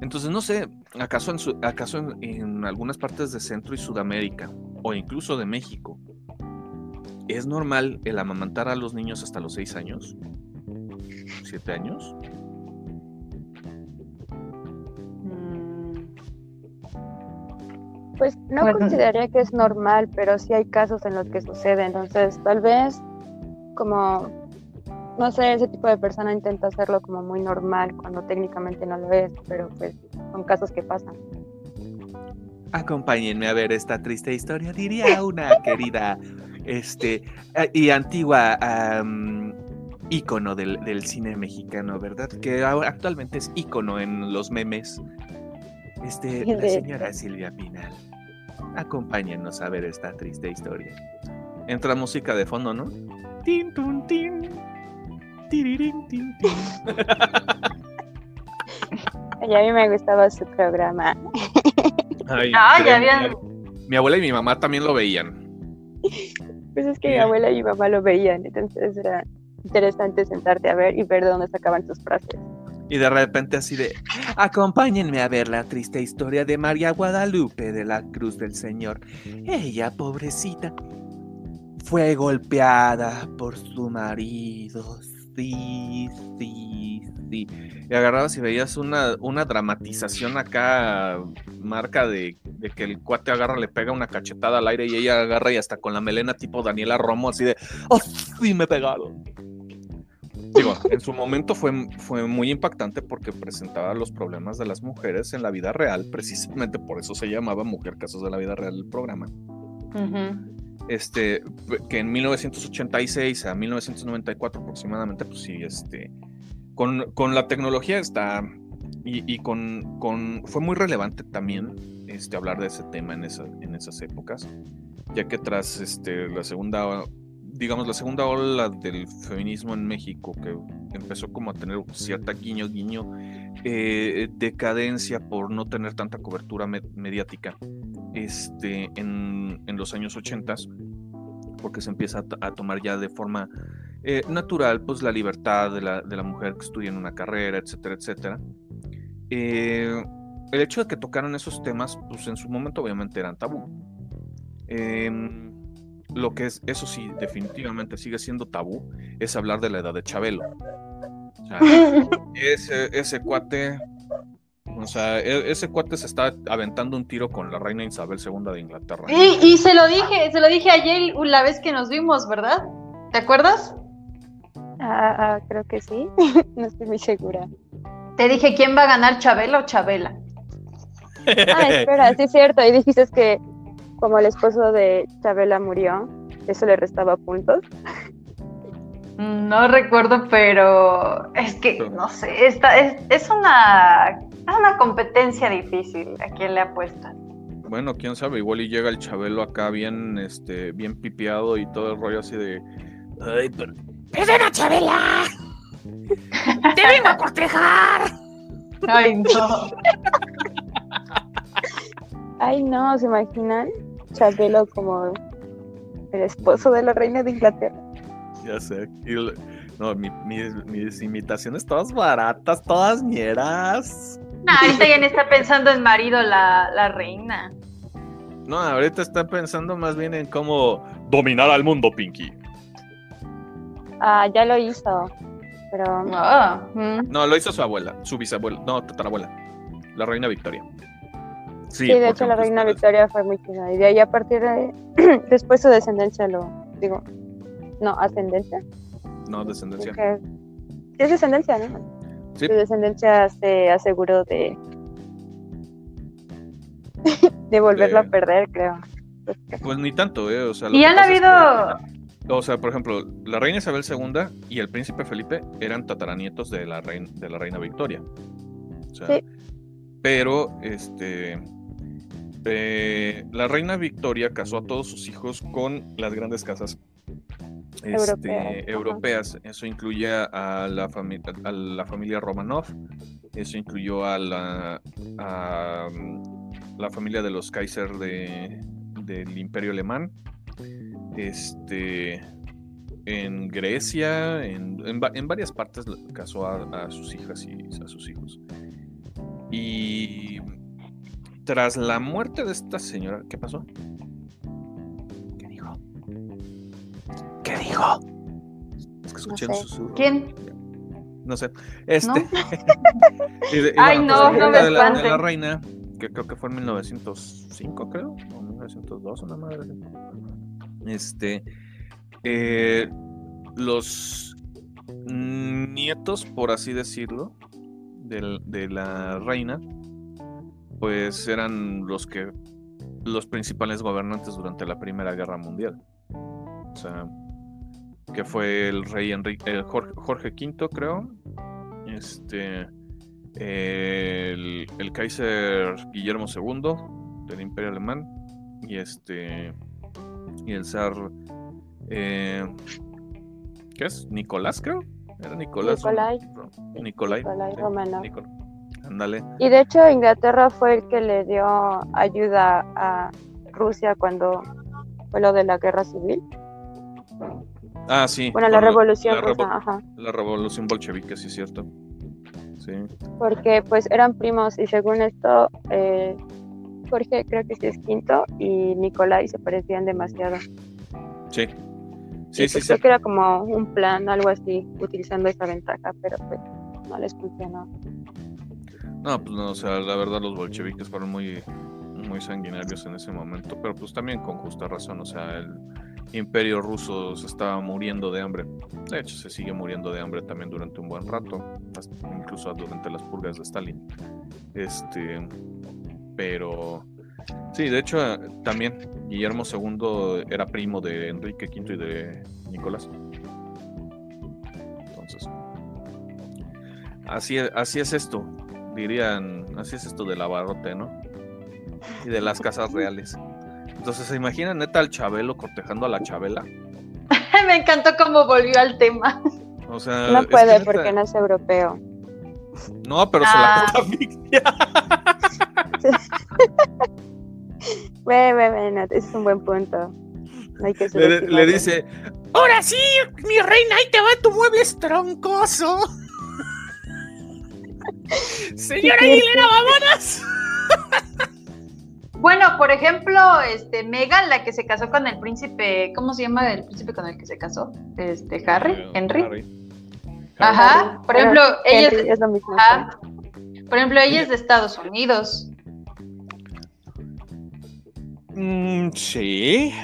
S2: Entonces, no sé, ¿acaso, en, acaso en, algunas partes de Centro y Sudamérica, o incluso de México, es normal el amamantar a los niños hasta los seis años? ¿Siete años?
S3: Mm. Pues no consideraría que es normal, pero sí hay casos en los que sucede. Entonces, tal vez como, no sé, ese tipo de persona intenta hacerlo como muy normal cuando técnicamente no lo es, pero pues son casos que pasan.
S2: Acompáñenme a ver esta triste historia, diría una querida este, y antigua ícono del, del, cine mexicano, ¿verdad? Que actualmente es ícono en los memes. Este, la señora Silvia Pinal. Acompáñenos a ver esta triste historia. Entra música de fondo, ¿no? Tin, tun, tin. Tiririn, tin, tin.
S3: Y a mí me gustaba su programa.
S2: Ay, ah, ya habían... Mi, abuela y mi mamá también lo veían.
S3: Pues es que mi abuela y mi mamá lo veían, entonces era interesante sentarte a ver y ver de dónde sacaban sus frases.
S2: Y de repente así de, acompáñenme a ver la triste historia de María Guadalupe de la Cruz del Señor. Ella, pobrecita, fue golpeada por su marido Sí, sí, sí. Y agarrabas y veías una, una dramatización acá, marca de, de, que el cuate agarra, le pega una cachetada al aire y ella agarra y hasta con la melena tipo Daniela Romo, así de, ¡oh, sí, me pegaron! Digo, en su momento fue, fue muy impactante porque presentaba los problemas de las mujeres en la vida real, precisamente por eso se llamaba Mujer Casos de la Vida Real el programa. Este, que en 1986 a 1994 aproximadamente, pues sí, este, con, con la tecnología está, y, y con, con, fue muy relevante también este, hablar de ese tema en, esa, en esas épocas, ya que tras este, la segunda digamos, la segunda ola del feminismo en México, que empezó como a tener cierta guiño, guiño, eh, decadencia por no tener tanta cobertura mediática este, en, en, los años 80, porque se empieza a, a tomar ya de forma eh, natural pues, la libertad de la, de la, mujer que estudia en una carrera, etcétera, etcétera. Eh, el hecho de que tocaran esos temas, pues en su momento obviamente eran tabú. Eh, lo que es, eso sí, definitivamente sigue siendo tabú, es hablar de la edad de Chabelo. O sea, ese, ese cuate, o sea, e, ese cuate se está aventando un tiro con la reina Isabel II de Inglaterra.
S1: Y, y se lo dije, se lo dije ayer la vez que nos vimos, ¿verdad? ¿Te acuerdas?
S3: Ah, ah, creo que sí, no estoy muy segura.
S1: Te dije, ¿quién va a ganar, Chabelo o Chabela?
S3: Ah, espera, sí es cierto, y dijiste que como el esposo de Chabela murió, eso le restaba puntos.
S1: No recuerdo, pero es que, no sé, esta, es, es, una, es una competencia difícil. ¿A quién le apuesta?
S2: Bueno, quién sabe, igual y llega el Chabelo acá bien, este, bien pipiado y todo el rollo así de. Ay, pero.
S4: ¡Perdona, Chabela! ¡Te vengo a cortejar!
S1: Ay, no.
S3: Ay, no, ¿se imaginan? Chabelo como el esposo de la reina de Inglaterra.
S2: Ya sé. no, mi, mi, mis imitaciones todas baratas, todas mieras.
S1: No, ahorita ya no está pensando en marido la, la reina.
S2: No, ahorita está pensando más bien en cómo dominar al mundo, Pinky.
S3: Ah, ya lo hizo. Pero.
S1: Oh, mm.
S2: No, lo hizo su abuela, su bisabuela, no, tatarabuela, la reina Victoria.
S3: Sí, sí de hecho la reina Victoria fue muy chida. Y de ahí a partir de. Después su descendencia lo. Digo. No, ascendencia.
S2: No, descendencia.
S3: Sí, es descendencia, ¿no?
S2: Sí.
S3: Su descendencia se aseguró de. de volverlo
S2: De-
S3: a perder, creo.
S2: Pues ni tanto, ¿eh? O sea,
S1: Y han
S2: es
S1: habido.
S2: que- o sea, por ejemplo, la reina Isabel II y el príncipe Felipe eran tataranietos de la reina, de la reina Victoria. O sea,
S3: Sí.
S2: Pero, este. La reina Victoria casó a todos sus hijos con las grandes casas este,
S3: Europeas.
S2: Eso incluye a la, fami- a la familia Romanov, eso incluyó a la, a, mm, la familia de los Kaiser de, del Imperio Alemán, este, en Grecia, en, en va- en varias partes casó a, a sus hijas y a sus hijos. Y tras la muerte de esta señora, ¿qué pasó?
S4: ¿Qué dijo? ¿Qué dijo?
S2: Es que escuché
S3: sé.
S2: un susurro.
S1: ¿Quién?
S2: No sé. Este.
S1: ¿No?
S2: y de- y
S1: Ay,
S2: bueno,
S1: no,
S2: pues,
S1: no me
S2: de la, de la reina, que creo que fue en 1905, creo, o 1902, una madre. Este. eh, los nietos, por así decirlo, del- de la reina, pues eran los que los principales gobernantes durante la Primera Guerra Mundial. O sea, que fue el rey Enrique, el Jorge, Jorge V, creo. Este, el, el Kaiser Guillermo II del Imperio Alemán y este y el zar eh, ¿qué es? Nicolás, creo. Era Nicolás.
S3: Nicolai.
S2: Nicolai.
S3: Nicolai Romanov.
S2: Ándale.
S3: Y de hecho Inglaterra fue el que le dio ayuda a Rusia cuando fue lo de la guerra civil.
S2: Ah, sí.
S3: Bueno, la revolución
S2: la
S3: rusa,
S2: revo-
S3: ajá.
S2: La revolución bolchevique, sí es cierto. Sí.
S3: Porque pues eran primos y según esto eh, Jorge creo que sí es quinto y Nicolai se parecían demasiado.
S2: Sí. Sí,
S3: y
S2: sí,
S3: pues
S2: sí.
S3: creo que era como un plan, algo así, utilizando esa ventaja, pero pues no les funcionó.
S2: No, pues no, o sea, la verdad los bolcheviques fueron muy, muy sanguinarios en ese momento, pero pues también con justa razón, o sea, el imperio ruso se estaba muriendo de hambre. De hecho, se sigue muriendo de hambre también durante un buen rato, incluso durante las purgas de Stalin. Este, pero sí, de hecho, también Guillermo II era primo de Enrique V y de Nicolás. Entonces, así, así es esto dirían, así es esto del abarrote, ¿no? Y de las casas reales. Entonces, ¿se imaginan neta al Chabelo cortejando a la Chabela?
S1: Me encantó cómo volvió al tema.
S2: O sea,
S3: No
S2: es que
S3: puede
S2: neta-
S3: porque no es europeo.
S2: No, pero
S1: Ah.
S2: se la catafixia.
S3: Ve, ve, ve, no, ese es un buen punto. No hay que
S2: Le, le dice,
S4: Ahora sí, mi reina, ahí te va tu mueble troncoso. Señora
S3: ¿Qué
S4: Aguilera, vámonos.
S1: Bueno, por ejemplo, este Megan, la que se casó con el príncipe, ¿cómo se llama el príncipe con el que se casó? Este Harry,
S2: eh,
S1: Henry. Ajá. Por ejemplo, ella es,
S3: es lo mismo.
S1: ajá. por ejemplo, ella es de Estados Unidos.
S2: Mm, sí.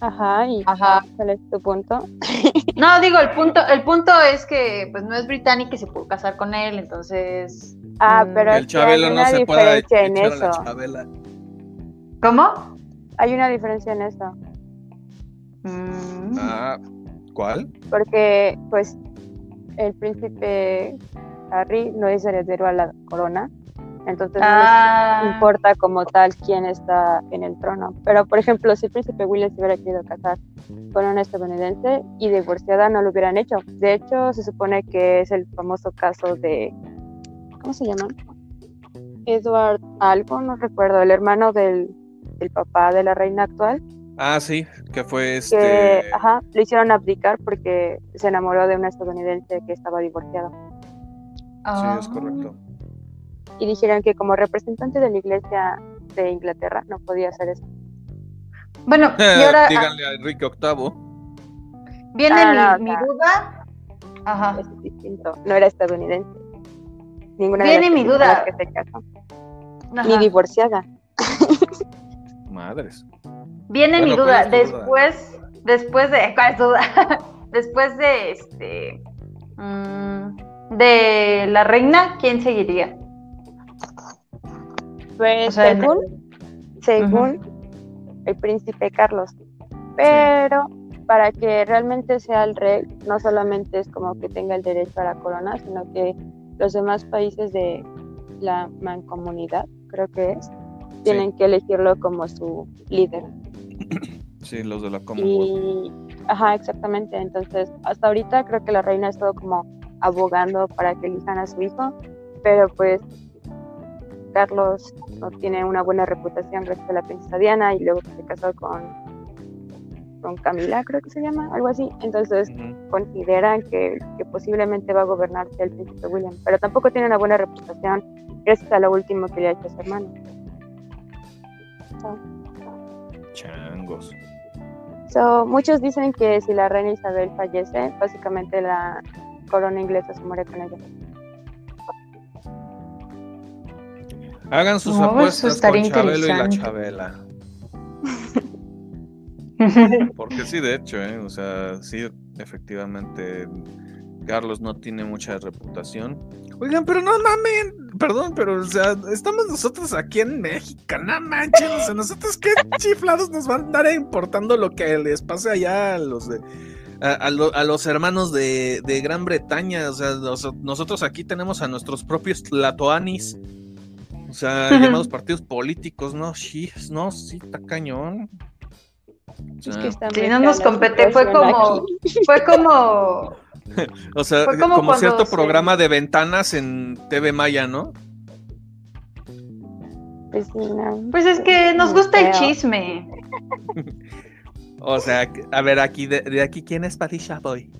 S3: Ajá, y
S1: Ajá.
S3: ¿cuál es tu punto?
S1: No, digo, el punto, el punto es que pues no es británica y se pudo casar con él, entonces.
S3: Ah,
S1: Mm.
S3: pero
S2: El
S3: es que hay
S2: Chabelo no
S3: una
S2: se puede
S3: diferencia en
S2: echar a la
S3: eso.
S2: Chabela.
S1: ¿Cómo?
S3: Hay una diferencia en eso.
S1: Mm.
S2: Ah, ¿cuál?
S3: Porque, pues, el príncipe Harry no es heredero a la corona. Entonces, no les
S1: Ah,
S3: importa como tal quién está en el trono. Pero, por ejemplo, si el príncipe William se hubiera querido casar con una estadounidense y divorciada, no lo hubieran hecho. De hecho, se supone que es el famoso caso de. ¿Cómo se llama? Edward algo, no recuerdo, el hermano del, del papá de la reina actual,
S2: Ah, sí, que fue
S3: que
S2: este.
S3: ajá, lo hicieron abdicar porque se enamoró de una estadounidense que estaba divorciada.
S2: Sí, es correcto.
S3: Y dijeron que como representante de la iglesia de Inglaterra no podía hacer eso.
S1: Bueno, y ahora
S2: Díganle a Enrique VIII.
S1: viene
S3: Ah,
S1: mi,
S3: no,
S1: duda. Ajá.
S3: Es distinto. No era estadounidense. Ninguna
S1: Viene
S3: de las
S1: mi duda.
S3: que se casó. Ni divorciada.
S2: Madres.
S1: Viene mi duda. Después, después de. ¿Cuál es tu duda? después de este. mm, de la reina, ¿quién seguiría? O sea, en
S3: según, según el príncipe Carlos. Pero para que realmente sea el rey, no solamente es como que tenga el derecho a la corona, sino que los demás países de la mancomunidad, creo que es, tienen que elegirlo como su líder.
S2: Sí, los de la Commonwealth.
S3: Ajá, exactamente. Entonces, hasta ahorita creo que la reina ha estado como abogando para que elijan a su hijo, pero pues Carlos no tiene una buena reputación gracias a la princesa Diana y luego se casó con, con Camila, creo que se llama, algo así. Entonces, consideran que, que posiblemente va a gobernarse el príncipe William, pero tampoco tiene una buena reputación gracias a lo último que le ha hecho a su hermano.
S2: Changos.
S3: So, muchos dicen que si la reina Isabel fallece, básicamente la corona inglesa se muere con ella.
S2: Hagan sus
S1: No,
S2: apuestas con Chabelo y la. Chabela. Porque sí, de hecho, ¿eh? o sea, sí, efectivamente, Carlos no tiene mucha reputación. Oigan, pero no mamen, perdón, pero o sea, estamos nosotros aquí en México, no manchen, o sea, nosotros qué chiflados nos van a andar importando lo que les pase allá a los de... A, a lo- a los hermanos de, de Gran Bretaña, o sea, nos- nosotros aquí tenemos a nuestros propios Tlatoanis, o sea, llamados partidos políticos, no, sí, no, sí, está cañón. O
S3: Es que muy
S1: no nos compete, fue como, fue como,
S2: O sea,
S1: Fue como
S2: cierto
S1: se-
S2: programa de ventanas en TV Maya, ¿no?
S3: Pues, no,
S1: pues es que nos gusta el chisme.
S2: O sea, a ver, aquí de, de aquí, ¿quién es Patricia Boy?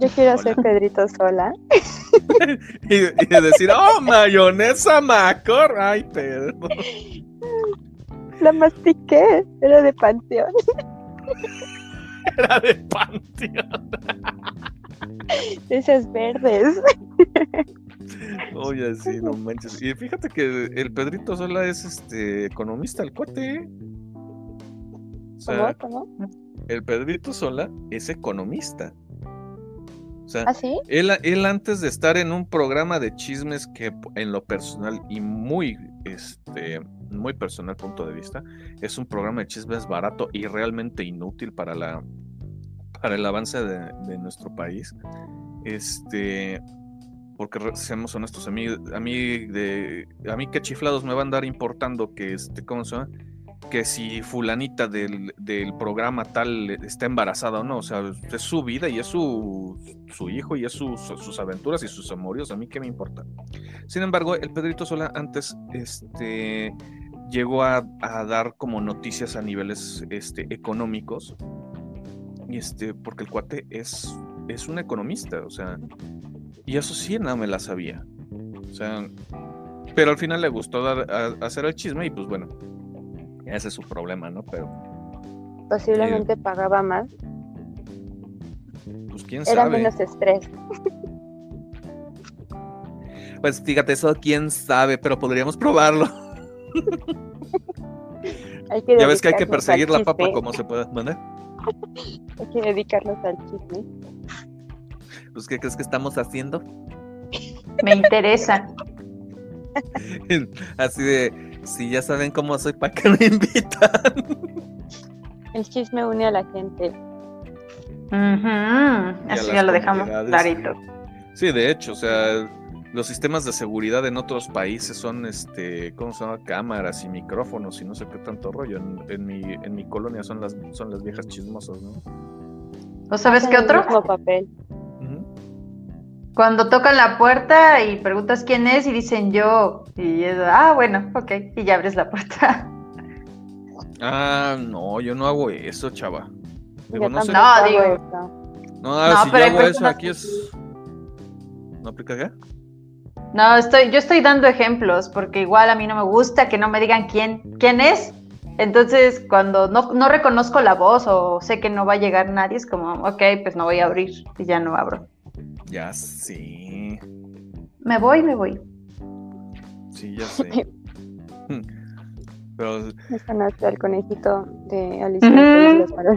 S3: Yo quiero
S2: Hola.
S3: ser Pedrito Sola.
S2: Y, y decir, oh, mayonesa macor. Ay, Pedro.
S3: La mastiqué, era de Panteón.
S2: Era de Panteón.
S3: Esas verdes.
S2: Oye, sí, no manches. Y fíjate que el Pedrito Sola es este economista, el cuate. ¿eh? O sea,
S3: ¿Cómo? ¿Cómo?
S2: el Pedrito Sola es economista. O sea,
S3: ¿Ah, sí?
S2: él, él antes de estar en un programa de chismes que en lo personal y muy, este, muy personal punto de vista, es un programa de chismes barato y realmente inútil para la para el avance de, de nuestro país. Este, porque seamos honestos, a mí, a mí de, a mí qué chiflados me van a andar importando que este, ¿cómo se llama? Que si fulanita del, del programa tal está embarazada o no, o sea, es su vida y es su, su hijo y es su- su- sus aventuras y sus amorios, a mí qué me importa. Sin embargo, el Pedrito Sola antes, este, llegó a, a dar como noticias a niveles, este, económicos, este, porque el cuate es, es un economista, o sea, y eso sí no me la sabía. O sea, pero al final le gustó dar, hacer el chisme y pues bueno, ese es su problema, ¿no? Pero
S3: Posiblemente pagaba más.
S2: pues quién
S3: Era
S2: sabe.
S3: menos estrés.
S2: Pues fíjate, eso quién sabe, pero podríamos probarlo.
S3: Hay que
S2: Ya ves que hay que perseguir la papa como se pueda. ¿Mande?
S3: Hay que dedicarnos al chisme.
S2: Pues ¿qué crees que estamos haciendo?
S1: Me interesa.
S2: Así de, si ya saben cómo soy, ¿para qué me invitan?
S3: El chisme une a la gente.
S1: Eso
S2: las
S1: ya lo dejamos clarito.
S2: Sí, de hecho, o sea, los sistemas de seguridad en otros países son, este, ¿cómo se llama? Cámaras y micrófonos y no sé qué tanto rollo. En, en mi, en mi colonia son las, son las viejas chismosas, ¿no?
S1: ¿O sabes qué
S3: el
S1: otro?
S3: mismo papel.
S1: Cuando tocan la puerta y preguntas quién es y dicen yo. Y es, ah, bueno, ok. Y ya abres la puerta.
S2: Ah, no, yo no hago eso, chava. Digo, no sé.
S3: tampoco
S1: No,
S3: hago
S1: digo-
S3: eso.
S2: No,
S1: No,
S2: si
S1: pero
S2: yo hago eso, aquí es. ¿No aplica qué?
S1: No, estoy, yo estoy dando ejemplos porque igual a mí no me gusta que no me digan quién, quién es. Entonces, cuando no, no reconozco la voz o sé que no va a llegar nadie, es como, ok, pues no voy a abrir y ya no abro.
S2: Ya sí.
S1: Me voy, me voy.
S2: Sí, ya sé. Pero
S3: Me sonaste al conejito de Alicia.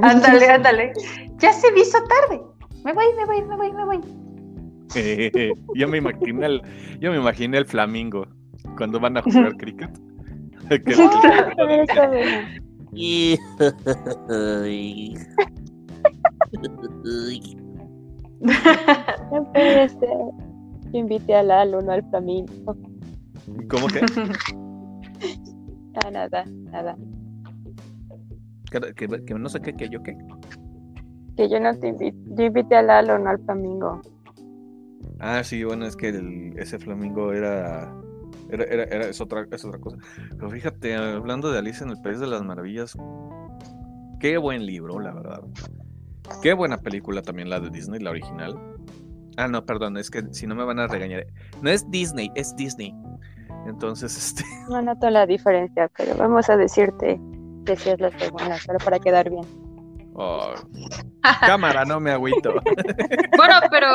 S1: Ándale, ándale. Ya se me hizo tarde. Me voy, me voy, me voy, me voy.
S2: yo me imaginé el, yo me imaginé el flamingo cuando van a jugar cricket. Que el-
S3: No puede ser. Yo invité a Lalo, no al flamingo.
S2: ¿Cómo que?
S3: Ah, nada, nada.
S2: Que, que- que no sé qué, que yo qué.
S3: Que yo no te invité. Yo invité a Lalo, no al flamingo.
S2: Ah, sí, bueno, es que el- ese flamingo era, era, era, era- es, otra, es otra cosa. Pero fíjate, hablando de Alicia en el País de las Maravillas, qué buen libro, la verdad. Qué buena película también la de Disney, la original. Ah, no, perdón, es que si no me van a regañar. No es Disney, es Disney. Entonces, este,
S3: No noto la diferencia, pero vamos a decirte que sí es la segunda, pero para quedar bien.
S2: oh, cámara, no me agüito.
S1: Bueno, pero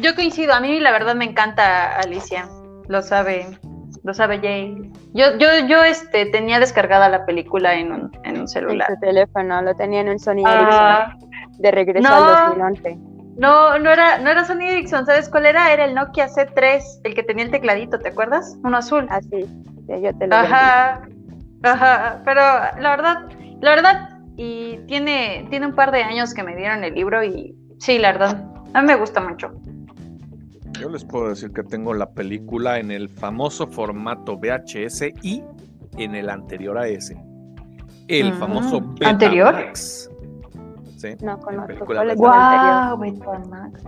S1: yo coincido. A mí la verdad me encanta Alicia. Lo sabe, lo sabe Jay. Yo, yo, yo este, tenía descargada la película en un, en un
S3: En
S1: celular.
S3: su teléfono lo tenía en un Sony
S1: Ah,
S3: Ericsson de regreso
S1: no.
S3: al 2011.
S1: no, no era, no era Sony Ericsson. ¿Sabes cuál era? Era el Nokia C3, el que tenía el tecladito, ¿te acuerdas? Uno azul.
S3: Así, sí, yo te lo vendí.
S1: Ajá, ajá, pero la verdad, la verdad, y tiene, tiene un par de años que me dieron el libro y sí, la verdad, a mí me gusta mucho.
S2: Yo les puedo decir que tengo la película en el famoso formato VHS y en el anterior a ese. El
S1: Mm,
S2: famoso
S1: ¿anterior?
S2: Betamax. Sí,
S3: No
S2: en
S3: conozco.
S2: película
S3: ¿Cuál es el
S2: Betamax.
S3: anterior?
S1: Wow, Betamax.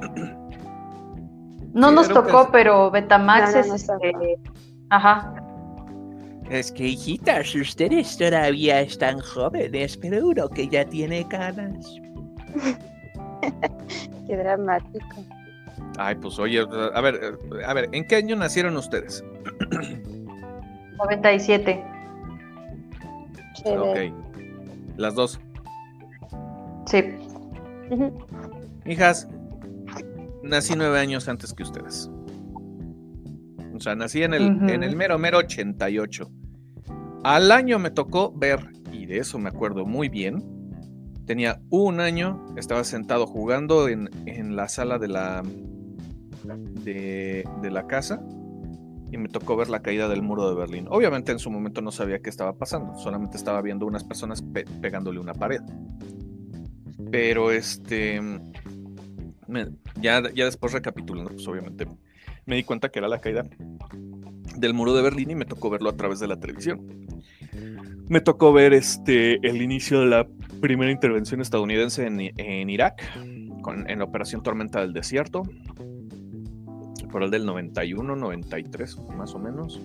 S1: No nos tocó, pero Betamax
S3: No, no
S1: es este, ajá.
S4: Es que, hijitas, ustedes todavía están jóvenes, pero uno que ya tiene canas.
S3: Qué dramático.
S2: Ay, pues oye, a ver, eh, a ver, ¿en qué año nacieron ustedes?
S1: 97.
S3: Chévere.
S2: Ok. Las dos.
S1: Sí.
S2: Hijas, nací nueve años antes que ustedes. O sea, nací en el, en el mero, mero 88. Al año me tocó ver, y de eso me acuerdo muy bien. Tenía un año, estaba sentado jugando en, en la sala de la, de, la casa y me tocó ver la caída del muro de Berlín. Obviamente en su momento no sabía qué estaba pasando, solamente estaba viendo unas personas pe- pegándole una pared. Pero este, ya, ya después recapitulando, pues obviamente me di cuenta que era la caída del muro de Berlín y me tocó verlo a través de la televisión. Me tocó ver este, el inicio de la primera intervención estadounidense en, Irak, en la Operación Tormenta del Desierto, por el del 91, 93, más o menos.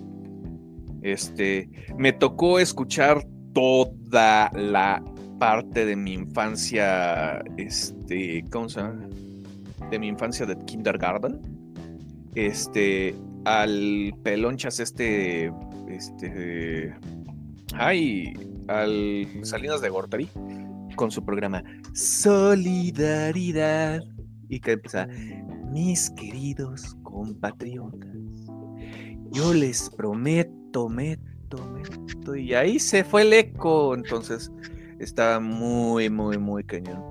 S2: Este, me tocó escuchar toda la parte de mi infancia, este, ¿cómo se llama? De mi infancia de kindergarten. Este, al pelonchas este, este, ay, al Salinas de Gortari con su programa Solidaridad y que empezaba, mis queridos compatriotas, yo les prometo, meto, meto, y ahí se fue el eco, entonces estaba muy, muy, muy cañón.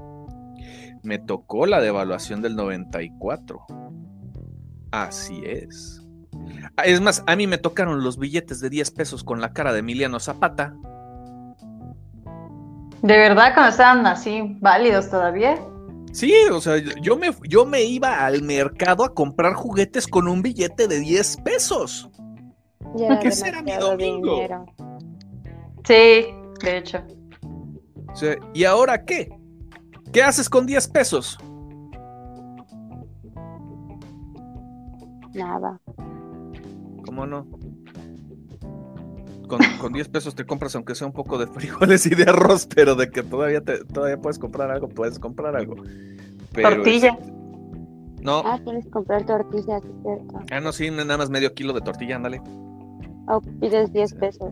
S2: Me tocó la devaluación del 94. Así es. Ah, Es más, a mí me tocaron los billetes de 10 pesos con la cara de Emiliano Zapata.
S1: ¿De verdad cuando estaban así válidos todavía?
S2: Sí, o sea, yo me, yo me iba al mercado a comprar juguetes con un billete de 10 pesos.
S3: Ya
S2: ¿Qué será mi domingo?
S3: dinero.
S1: Sí, de hecho.
S2: O sea, ¿y ahora qué? ¿Qué haces con 10 pesos?
S3: Nada.
S2: ¿Cómo no? Con, con 10 pesos te compras aunque sea un poco de frijoles y de arroz, pero de que todavía te, todavía puedes comprar algo, puedes comprar algo. Pero,
S1: Tortilla.
S2: este, no,
S3: Ah, tienes que comprar tortillas, es cierto.
S2: ah, no, sí, nada más medio kilo de tortilla, ándale,
S3: O pides 10 pesos.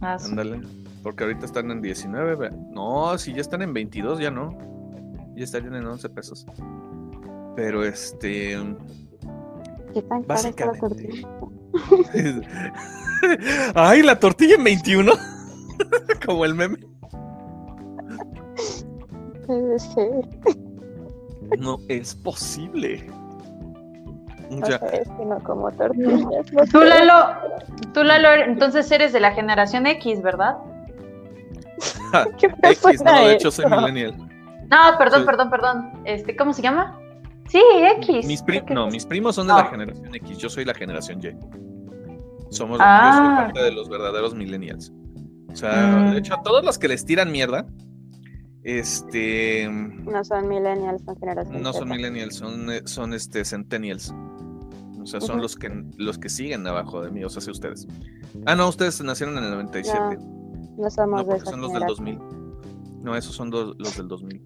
S1: Ah, sí.
S2: ándale. Porque ahorita están en 19, ve- no, si ya están en 22, ya no. Ya estarían en 11 pesos. Pero este,
S3: ¿Qué tan
S2: Básicamente. Ay, la tortilla en 21. Como el meme. No es posible. O
S3: O
S2: sea,
S3: es que no como tortillas. no
S1: Tú. Lalo, tú, Lalo, entonces eres de la generación X, ¿verdad?
S3: ¿Qué
S2: X, no, de hecho soy millennial.
S1: No, perdón,
S2: Sí.
S1: perdón, perdón. Este, ¿cómo se llama? Sí, X.
S2: Mis no, mis primos son de
S1: No.
S2: la generación X, yo soy la generación Y. Somos yo
S1: Ah.
S2: soy parte de los verdaderos millennials. O sea,
S1: Mm.
S2: de hecho, a todos los que les tiran mierda, este
S3: No son millennials, son generación
S2: no son
S3: Z.
S2: millennials, son, eh, son este centennials. O sea, son
S3: Ujú.
S2: los que los que siguen abajo de mí, o sea, sí ustedes. Ah, no, ustedes nacieron en el 97.
S3: No somos
S2: No,
S3: de esa
S2: son los del
S3: generación.
S2: 2000. No, esos son dos- los del 2000.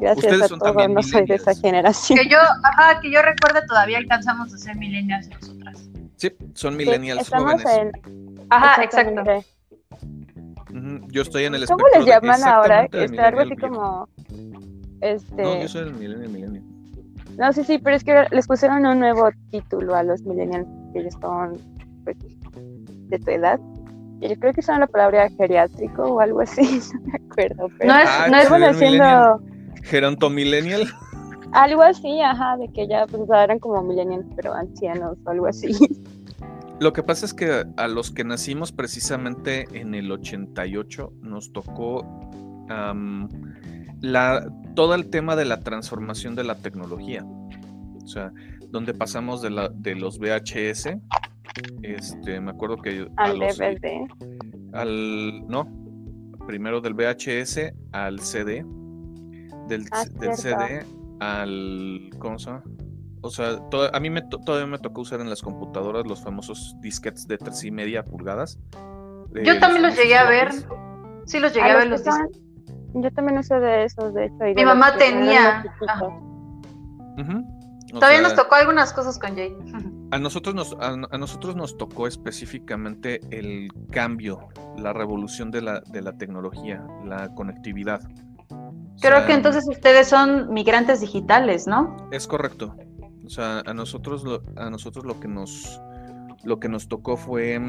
S3: Gracias
S2: Ustedes
S3: a
S2: son
S3: todos,
S2: también
S3: no soy de esa generación.
S1: Que yo, ajá, que yo recuerde todavía alcanzamos a ser millennials nosotras.
S2: Sí, son
S3: Sí,
S2: millennials
S3: estamos
S2: jóvenes.
S3: en.
S1: Ajá, exacto.
S2: Yo estoy en el
S3: ¿Cómo
S2: espectro
S3: les
S2: de
S3: llaman ahora? Este, algo así como. Este.
S2: No, yo soy el millennial, millennial.
S3: No, sí, sí, pero es que les pusieron un nuevo título a los millennials que ellos son pues, de tu edad. Y yo creo que son la palabra geriátrico o algo así, no me acuerdo. Pero
S1: No es,
S2: Ah,
S1: no es,
S2: sí.
S3: estaban
S2: ser millennial.
S3: haciendo
S2: Geronto millennial.
S3: algo así, ajá, de que ya pues eran como millennials, pero ancianos o algo así.
S2: Lo que pasa es que a los que nacimos precisamente en el 88 nos tocó la, todo el tema de la transformación de la tecnología. O sea, donde pasamos de, la, de los VHS, este, me acuerdo que
S3: Al
S2: los-
S3: DVD.
S2: al no, primero del VHS al CD, del,
S3: Ah,
S2: del. CD al ¿cómo se llama? O sea, to- a mí me to- todavía me tocó usar en las computadoras los famosos disquetes de tres y media pulgadas.
S1: yo también los llegué a ver. Sí, los
S3: Ah,
S1: llegué a ver
S3: los son- Yo también usé de esos, de hecho. y
S1: Mi mamá tenía, Todavía
S2: sea,
S1: nos tocó algunas cosas con Jay.
S2: A nosotros nos, a, a nosotros nos tocó específicamente el cambio, la revolución de la, de la tecnología, la conectividad.
S1: Creo
S2: sea,
S1: que entonces ustedes son migrantes digitales, ¿no?
S2: Es correcto. O sea, a nosotros lo, a nosotros lo que nos lo que nos tocó fue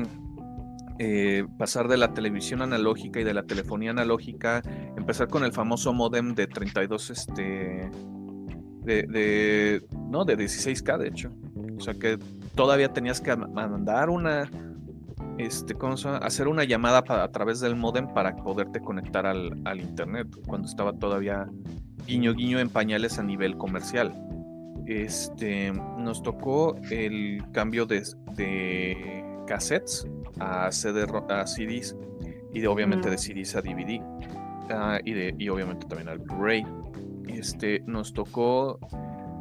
S2: eh, pasar de la televisión analógica y de la telefonía analógica, empezar con el famoso modem de 32 este de, de no, de 16K de hecho. O sea que todavía tenías que ma- mandar una este, ¿cómo se llama? hacer una llamada a través del modem para poderte conectar al, al internet cuando estaba todavía guiño guiño en pañales a nivel comercial. Este, nos tocó el cambio de, de cassettes a, CD, a CDs y de, obviamente de CDs a DVD ah, y, de, y obviamente también al Blu-ray. Este, nos tocó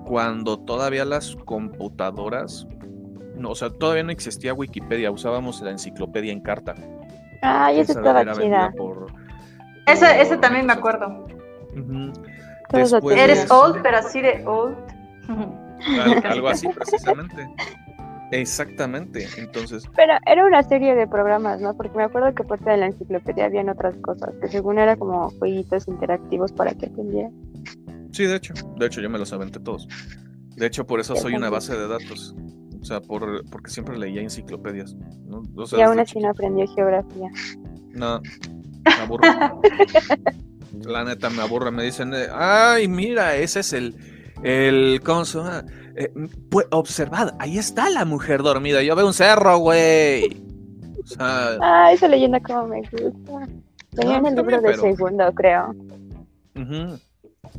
S2: cuando todavía las computadoras, no, o sea, todavía no existía Wikipedia, usábamos la enciclopedia en carta.
S3: Ay, esa
S2: Esa
S3: estaba chida.
S2: por-
S1: Ese, ese
S2: por
S1: también me acuerdo.
S2: Después-.
S1: Eres old, pero así de old.
S2: Al- algo así precisamente. Exactamente. Entonces,
S3: Pero era una serie de programas, ¿no? Porque me acuerdo que aparte de la enciclopedia habían otras cosas, que según era como jueguitos interactivos para que aprendieran.
S2: sí, de hecho, de hecho yo me los aventé todos. De hecho, por eso soy una base de datos. O sea, por, porque siempre leía enciclopedias. ¿no? O sea,
S3: Y aún así no aprendió geografía.
S2: No, me aburre. La neta me aburre. Me dicen, ay, mira, ese es el, el, ¿cómo se llama? Eh, pues, observad, ahí está la mujer dormida. Yo veo un cerro, güey. O sea,
S3: Ah, esa leyenda como me gusta. Tenía en
S2: No,
S3: el
S2: está
S3: libro de
S2: pero-
S3: segundo, creo.
S2: ujú.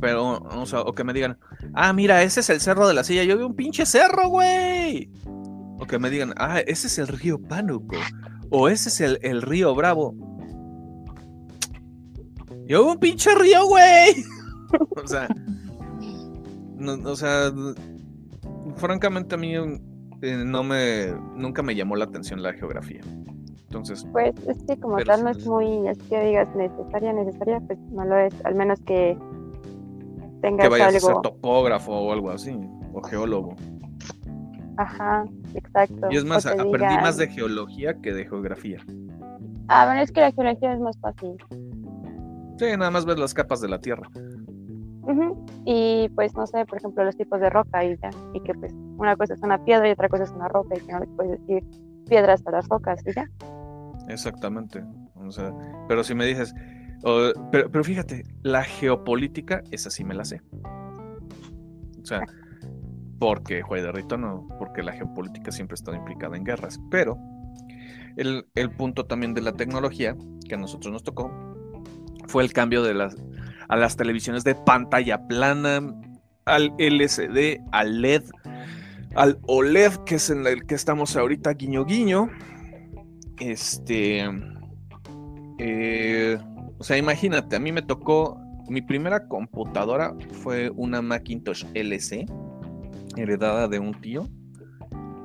S2: Pero, o sea, o que me digan, ah, mira, ese es el cerro de la silla. Yo veo un pinche cerro, güey. O que me digan, ah, ese es el río Pánuco. O ese es el, el río Bravo. Yo veo un pinche río, güey. o sea, no, o sea, francamente a mí eh, no me, nunca me llamó la atención la geografía. Entonces,
S3: Pues es que como tal no es muy, así que digas necesaria, necesaria, pues no lo es. Al menos que
S2: que vayas a ser topógrafo o algo así, o geólogo.
S3: Ajá, exacto.
S2: Y es más, aprendí más de geología que de geografía.
S3: Ah, bueno, es que la geografía es más fácil.
S2: Sí, nada más ves las capas de la Tierra.
S3: Y pues no sé, por ejemplo, los tipos de roca y ya. Y que pues una cosa es una piedra y otra cosa es una roca y que no le puedes decir piedras a las rocas y ya.
S2: Exactamente. O sea, pero si me dices, pero, fíjate, la geopolítica, esa sí me la sé. O sea, porque Juez de Rito no, porque la geopolítica siempre ha estado implicada en guerras. Pero el, el punto también de la tecnología que a nosotros nos tocó fue el cambio de las, a las televisiones de pantalla plana, al LCD, al LED, al OLED, que es en el que estamos ahorita, guiño guiño. Este. eh, o sea, imagínate, a mí me tocó. Mi primera computadora fue una Macintosh LC, heredada de un tío.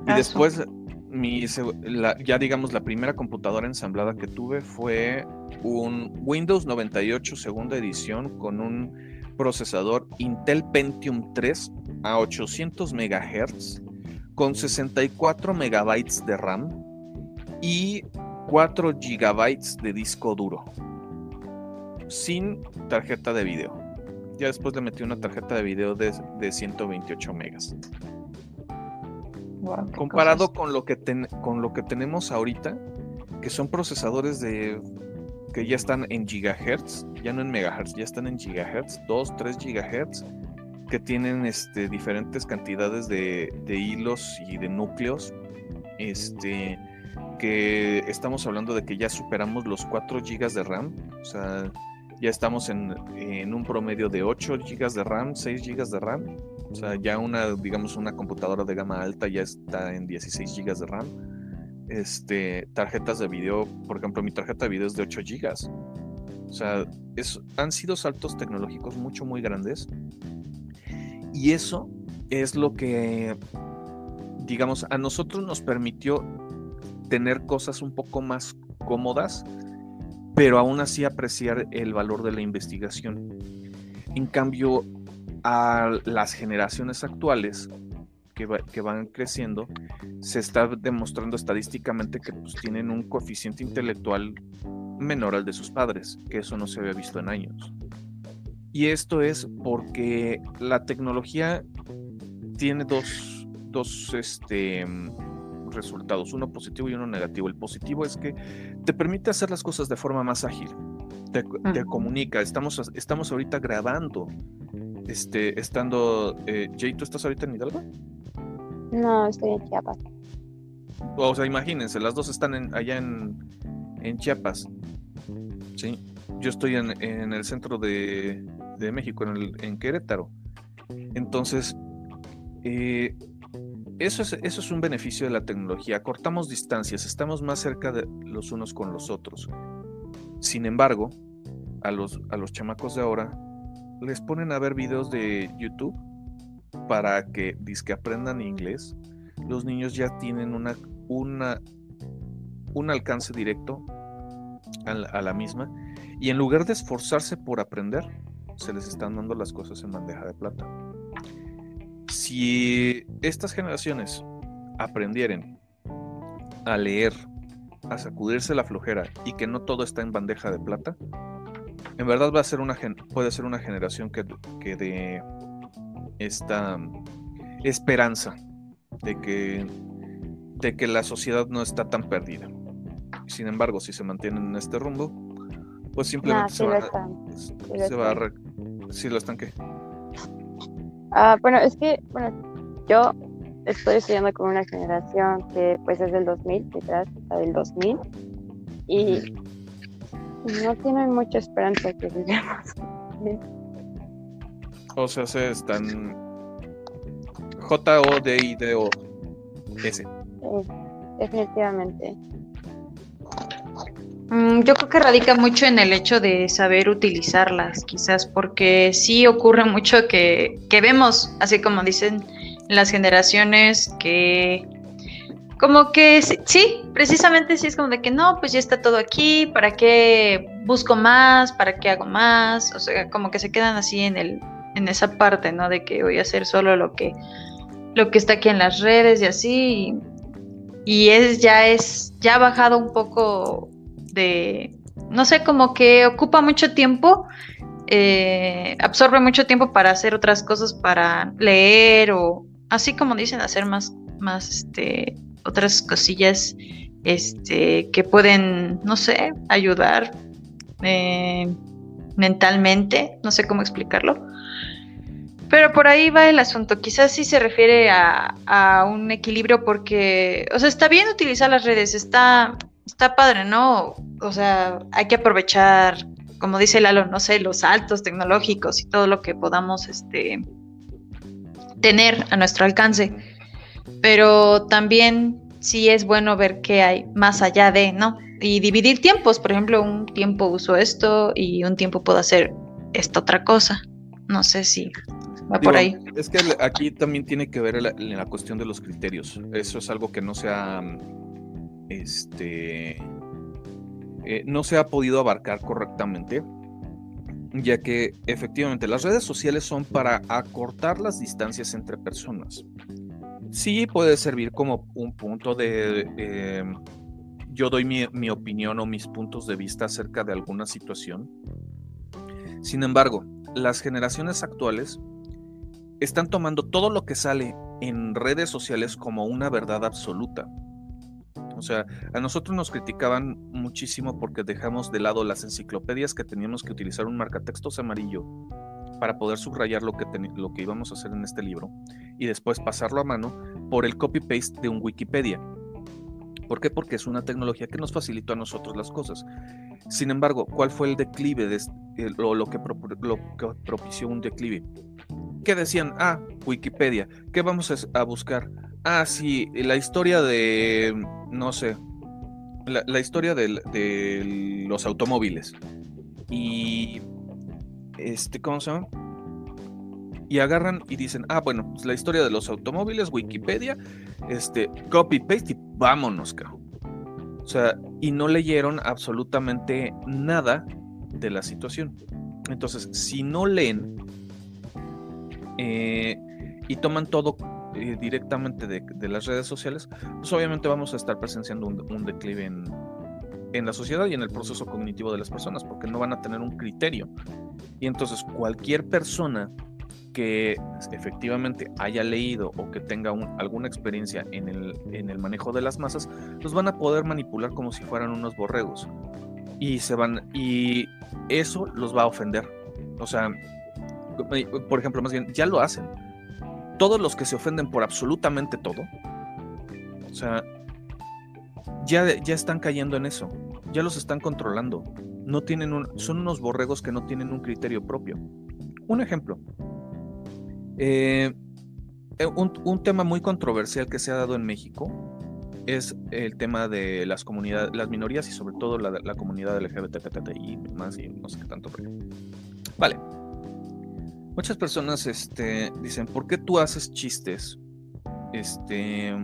S2: Y
S1: Ah,
S2: después, mi, seg- la- ya digamos, la primera computadora ensamblada que tuve fue un Windows 98 segunda edición con un procesador Intel Pentium 3 a 800 MHz con 64 megabytes de RAM y 4 gigabytes de disco duro sin tarjeta de video. Ya después le metí una tarjeta de video de, de 128 megas.
S1: Wow,
S2: Comparado
S1: cosas.
S2: con lo, que ten- con lo que tenemos ahorita, que son procesadores de que ya están en gigahertz, ya no en megahertz, ya están en gigahertz, 2, 3 gigahertz, que tienen este, diferentes cantidades de, de hilos y de núcleos. Este, que estamos hablando de que ya superamos los 4 gigas de RAM, o sea, ya estamos en, en un promedio de 8 gigas de RAM, 6 gigas de RAM. O sea, ya una, digamos, una computadora de gama alta ya está en 16 gigas de RAM. Este, tarjetas de video, por ejemplo, mi tarjeta de video es de 8 gigas. O sea, es, han sido saltos tecnológicos mucho, muy grandes. Y eso es lo que, digamos, a nosotros nos permitió tener cosas un poco más cómodas, pero aún así apreciar el valor de la investigación. En cambio, a las generaciones actuales que, va- que van creciendo, se está demostrando estadísticamente que pues, tienen un coeficiente intelectual menor al de sus padres, que eso no se había visto en años. Y esto es porque la tecnología tiene dos, dos este, resultados, uno positivo y uno negativo. El positivo es que te permite hacer las cosas de forma más ágil, te, te comunica. Estamos, estamos ahorita grabando, este, estando. Eh, Jay, ¿tú estás ahorita en Hidalgo?
S3: No, estoy en Chiapas.
S2: O sea, imagínense, las dos están en, allá en, en Chiapas. Sí, yo estoy en, en el centro de, de México, en, el, en Querétaro. Entonces, eh, eso, es, eso es un beneficio de la tecnología. Cortamos distancias, estamos más cerca de los unos con los otros. Sin embargo, a los, a los chamacos de ahora les ponen a ver videos de YouTube para que que aprendan inglés. Los niños ya tienen una, una, un alcance directo a la misma y en lugar de esforzarse por aprender, se les están dando las cosas en bandeja de plata. Si estas generaciones aprendieran a leer, a sacudirse la flojera y que no todo está en bandeja de plata, en verdad va a ser una puede ser una generación que, que dé esta esperanza de que, de que la sociedad no está tan perdida. Sin embargo, si se mantienen en este rumbo, pues simplemente se, va, se va a Sí, lo estanqué.
S3: Ah, bueno, es que, bueno, yo estoy estudiando con una generación que pues es del 2000, quizás está del 2000, y no tienen mucha esperanza que vivamos.
S2: O sea, se están J-O-D-I-D-O-S.
S3: definitivamente.
S1: Mm, yo creo que radica mucho en el hecho de saber utilizarlas, quizás, porque sí ocurre mucho que, que vemos, así como dicen las generaciones, que como que sí, precisamente sí es como de que no, pues ya está todo aquí, ¿para qué busco más? ¿Para qué hago más? O sea, como que se quedan así en el en esa parte, ¿no? De que voy a hacer solo lo que lo que está aquí en las redes y así y, y es ya es ya ha bajado un poco de, no sé, como que ocupa mucho tiempo, eh, absorbe mucho tiempo para hacer otras cosas, para leer o así como dicen, hacer más, más, este, otras cosillas, este, que pueden, no sé, ayudar eh, mentalmente, no sé cómo explicarlo. Pero por ahí va el asunto. Quizás sí se refiere a, a, un equilibrio porque, o sea, está bien utilizar las redes, está, está padre, ¿no? O sea, hay que aprovechar, como dice Lalo, no sé, los saltos tecnológicos y todo lo que podamos este, tener a nuestro alcance. Pero también sí es bueno ver qué hay más allá de, ¿no? Y dividir tiempos, por ejemplo, un tiempo uso esto y un tiempo puedo hacer esta otra cosa. No sé si va por ahí.
S2: Es que aquí también tiene que ver la, la cuestión de los criterios. Eso es algo que no se ha este, eh, no se ha podido abarcar correctamente, ya que efectivamente las redes sociales son para acortar las distancias entre personas. Sí puede servir como un punto de... Em, yo doy mi opinión o mis puntos de vista acerca de alguna situación. Sin embargo, las generaciones actuales están tomando todo lo que sale en redes sociales como una verdad absoluta. O sea, a nosotros nos criticaban muchísimo porque dejamos de lado las enciclopedias que teníamos que utilizar un marcatextos amarillo para poder subrayar lo que, lo que íbamos a hacer en este libro y después pasarlo a mano por el copy-paste de un Wikipedia. ¿Por qué? Porque es una tecnología que nos facilitó a nosotros las cosas. Sin embargo, ¿cuál fue el declive de lo, que lo que propició un declive? ¿Qué decían? Ah, Wikipedia. ¿Qué vamos a buscar? Ah, sí, la historia de, no sé, la, historia de, los automóviles. Y, este, ¿cómo se llama? Y agarran y dicen, ah, bueno, pues la historia de los automóviles, Wikipedia, este, copy, paste y vámonos, cabrón. O sea, y no leyeron absolutamente nada de la situación. Entonces, si no leen eh, y toman todo directamente de, las redes sociales, pues obviamente vamos a estar presenciando un, declive en la sociedad y en el proceso cognitivo de las personas, porque no van a tener un criterio. Y entonces cualquier persona que efectivamente haya leído o que tenga alguna experiencia en el, en el manejo de las masas, los van a poder manipular como si fueran unos borregos. Y se van, y eso los va a ofender. O sea, por ejemplo, más bien, ya lo hacen. Todos los que se ofenden por absolutamente todo, o sea, ya, ya están cayendo en eso. Ya los están controlando. No tienen un, son unos borregos que no tienen un criterio propio. Un ejemplo. Eh, eh, un, tema muy controversial que se ha dado en México es el tema de las comunidades, las minorías y sobre todo la, la comunidad LGBTI más y no sé qué tanto. Vale. Muchas personas este, dicen, ¿por qué tú haces chistes este,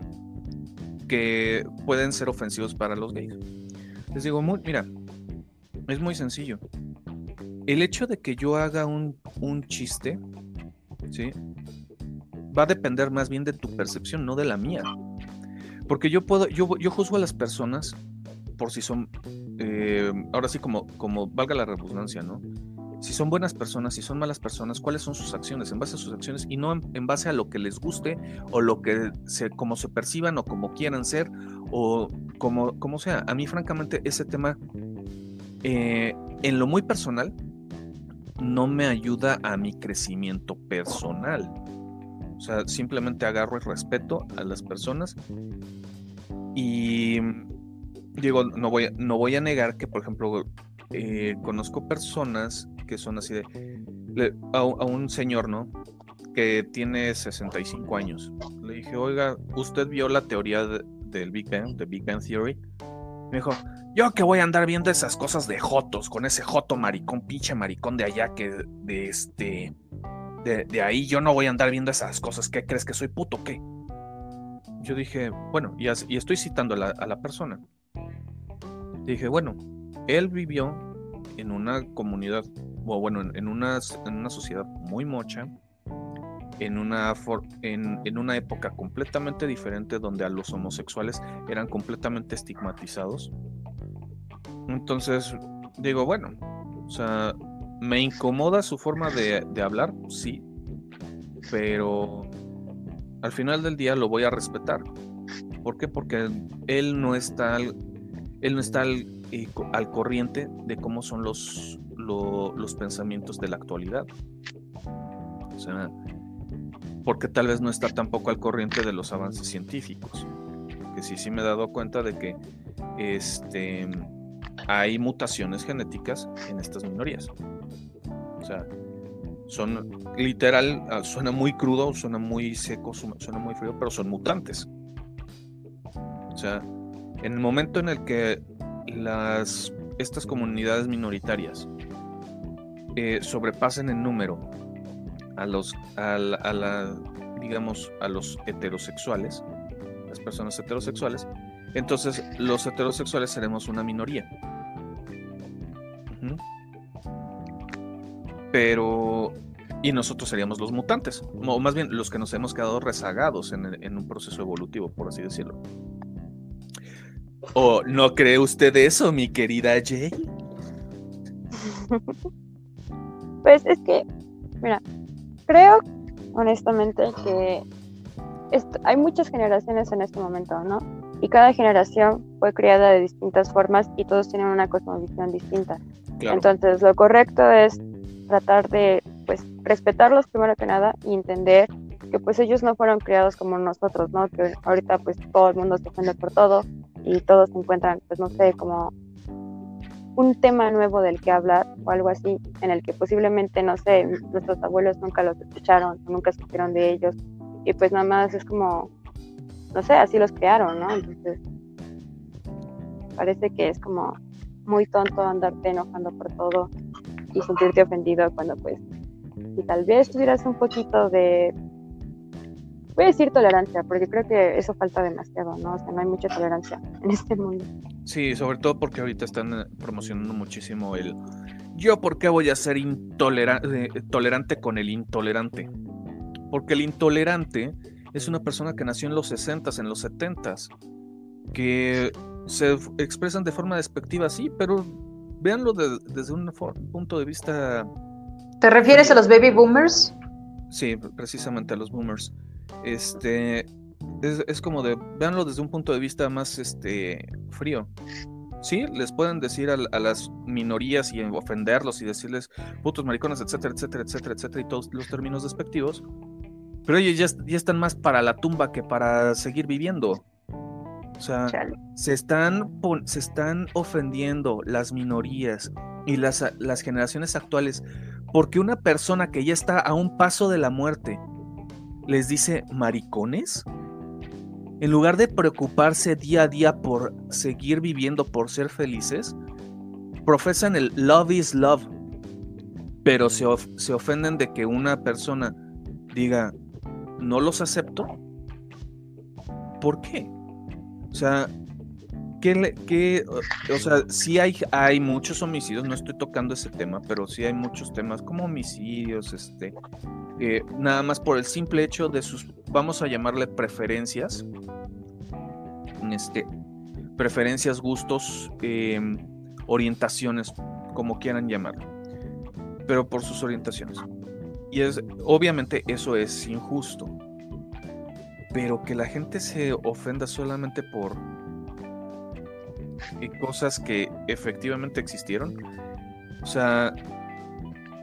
S2: que pueden ser ofensivos para los gays? Les digo, mira, es muy sencillo. El hecho de que yo haga un, un chiste ¿sí? Va a depender más bien de tu percepción, no de la mía. Porque yo puedo, yo, yo juzgo a las personas por si son, eh, ahora sí como, como valga la redundancia, ¿no? Si son buenas personas, si son malas personas, cuáles son sus acciones, en base a sus acciones y no en, base a lo que les guste o lo que se, como se perciban o como quieran ser o como, como sea. A mí francamente ese tema, eh, en lo muy personal, no me ayuda a mi crecimiento personal. O sea, simplemente agarro el respeto a las personas y digo, no voy, no voy a negar que, por ejemplo, eh, conozco personas que son así de, a, un señor, ¿no? Que tiene 65 años. Le dije, oiga, ¿usted vio la teoría del Big Bang, de Big Bang Theory? Me dijo, yo que voy a andar viendo esas cosas de Jotos, con ese Joto maricón, pinche maricón de allá, que de este. De, ahí yo no voy a andar viendo esas cosas. ¿Qué crees que soy puto? ¿Qué? Yo dije, bueno, y, estoy citando a la persona. Dije, bueno, él vivió en una comunidad, o bueno, en, una, sociedad muy mocha, en una, en, una época completamente diferente donde a los homosexuales eran completamente estigmatizados. Entonces, digo, bueno, o sea, me incomoda su forma de, hablar, sí, pero al final del día lo voy a respetar. ¿Por qué? Porque él no está al, él no está al, eh, corriente de cómo son los, los pensamientos de la actualidad. O sea, porque tal vez no está tampoco al corriente de los avances científicos. Que sí, sí me he dado cuenta de que este hay mutaciones genéticas en estas minorías. O sea, son literal, ah, suena muy crudo, suena muy seco, suena muy frío, pero son mutantes. O sea, en el momento en el que las, estas comunidades minoritarias eh, sobrepasen en número a los, a la, digamos, a los heterosexuales, las personas heterosexuales, entonces los heterosexuales seremos una minoría. Pero. Y nosotros seríamos los mutantes, o más bien los que nos hemos quedado rezagados en, un proceso evolutivo, por así decirlo. ¿O no cree usted eso, mi querida Jay?
S3: Pues es que, mira, creo honestamente que hay muchas generaciones en este momento, ¿no? Y cada generación fue criada de distintas formas y todos tienen una cosmovisión distinta. Entonces, lo correcto es tratar de pues respetarlos primero que nada y entender que pues ellos no fueron criados como nosotros, ¿no? Que ahorita pues todo el mundo se ofende por todo y todos se encuentran pues no sé, como un tema nuevo del que hablar o algo así, en el que posiblemente, no sé, nuestros abuelos nunca los escucharon, nunca supieron de ellos y pues nada más es como, no sé, así los crearon, ¿no? Entonces, parece que es como muy tonto andarte enojando por todo y sentirte ofendido cuando pues si tal vez tuvieras un poquito de voy a decir tolerancia porque creo que eso falta demasiado no o sea no hay mucha tolerancia en este mundo
S2: sí sobre todo porque ahorita están eh, promocionando muchísimo el yo por qué voy a ser intolerante eh, tolerante con el intolerante porque el intolerante es una persona que nació en los 60s en los 70s que se expresan de forma despectiva, sí, pero véanlo de- desde un punto de vista,
S1: ¿Te refieres a los baby boomers?
S2: sí, precisamente a los boomers. Este, es, es como de, véanlo desde un punto de vista más, este, frío. Sí, les pueden decir a, las minorías y ofenderlos y decirles putos maricones, etcétera, etcétera, etcétera, etcétera, y todos los términos despectivos. Pero ellos ya, ya están más para la tumba que para seguir viviendo. O sea,
S1: Chale.
S2: se están, se están ofendiendo las minorías y las, las generaciones actuales porque una persona que ya está a un paso de la muerte les dice maricones. En lugar de preocuparse día a día por seguir viviendo, por ser felices, profesan el love is love, pero se, se ofenden de que una persona diga no los acepto. ¿Por qué? O sea, ¿qué le- qué, o, sea, sí hay, hay muchos homicidios, no estoy tocando ese tema, pero sí hay muchos temas como homicidios, este, nada más por el simple hecho de sus, vamos a llamarle preferencias, este, preferencias, gustos, em, orientaciones, como quieran llamarlo, pero por sus orientaciones. Y es, obviamente eso es injusto, pero que la gente se ofenda solamente por cosas que efectivamente existieron, o sea,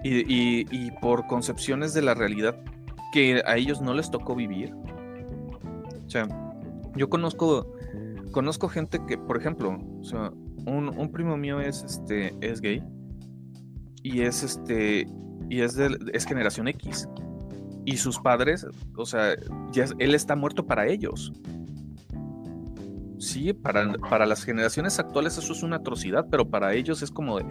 S2: y, y- por concepciones de la realidad que a ellos no les tocó vivir. O sea, yo conozco, conozco gente que, por ejemplo, o sea, un, un primo mío es este, es gay y es este, y es de, es generación X. Y sus padres, o sea, ya él está muerto para ellos. Sí, para, para las generaciones actuales eso es una atrocidad, pero para ellos es como de,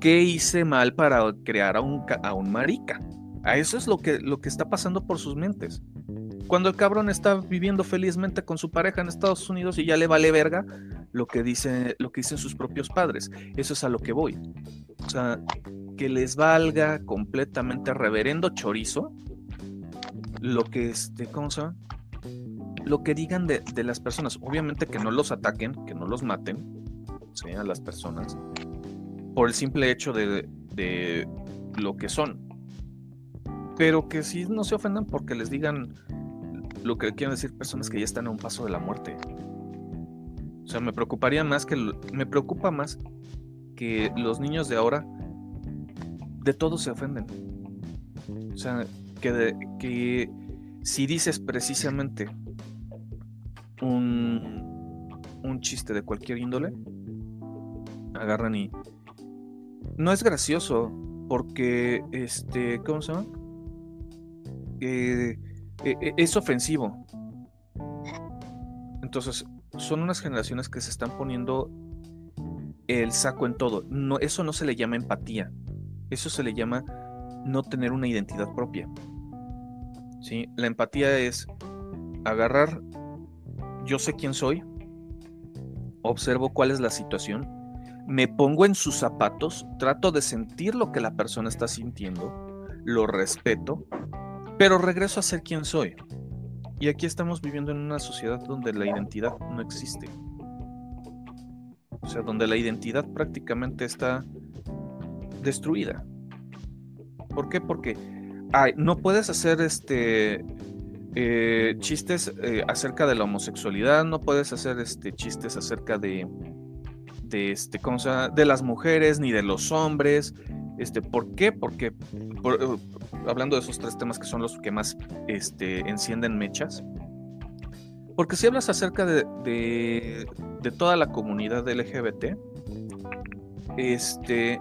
S2: ¿qué hice mal para crear a un, a un marica? A eso es lo que, lo que está pasando por sus mentes. Cuando el cabrón está viviendo felizmente con su pareja en Estados Unidos y ya le vale verga lo que, dice, lo que dicen sus propios padres. Eso es a lo que voy. O sea, que les valga completamente reverendo chorizo lo que este, ¿cómo se llama? Lo que digan de, de las personas. Obviamente que no los ataquen, que no los maten, ¿sí? a las personas, por el simple hecho de, de lo que son. Pero que sí no se ofendan porque les digan lo que quieren decir personas que ya están a un paso de la muerte. O sea, me preocuparía más que me preocupa más que los niños de ahora de todo se ofenden. O sea, que, que si dices precisamente un, un chiste de cualquier índole, agarran y no es gracioso porque este, ¿cómo se llama? Eh, eh, es ofensivo. Entonces, son unas generaciones que se están poniendo el saco en todo. No, eso no se le llama empatía. Eso se le llama no tener una identidad propia. ¿Sí? La empatía es agarrar, yo sé quién soy, observo cuál es la situación, me pongo en sus zapatos, trato de sentir lo que la persona está sintiendo, lo respeto, pero regreso a ser quien soy. Y aquí estamos viviendo en una sociedad donde la identidad no existe. O sea, donde la identidad prácticamente está destruida. ¿Por qué? Porque no puedes hacer este eh, chistes eh, acerca de la homosexualidad, no puedes hacer este chistes acerca de de este ¿cómo se llama? de las mujeres ni de los hombres. Este, ¿por qué? Porque por- eh, hablando de esos tres temas que son los que más este, encienden mechas. Porque si hablas acerca de, de, de toda la comunidad LGBT, este,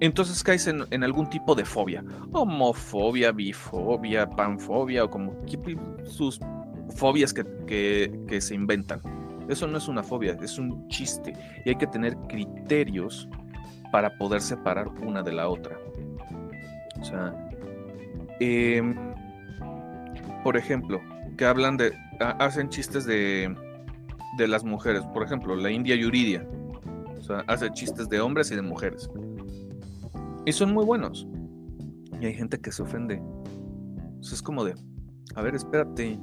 S2: entonces caes en, algún tipo de fobia. Homofobia, bifobia, panfobia, o como sus fobias que, se inventan. Eso no es una fobia, es un chiste. Y hay que tener criterios para poder separar una de la otra. O sea, em, por ejemplo, que hablan de, ha- hacen chistes de, de las mujeres. Por ejemplo, la India Yuridia. O sea, hace chistes de hombres y de mujeres. Y son muy buenos. Y hay gente que se ofende. Es como de, a ver, espérate.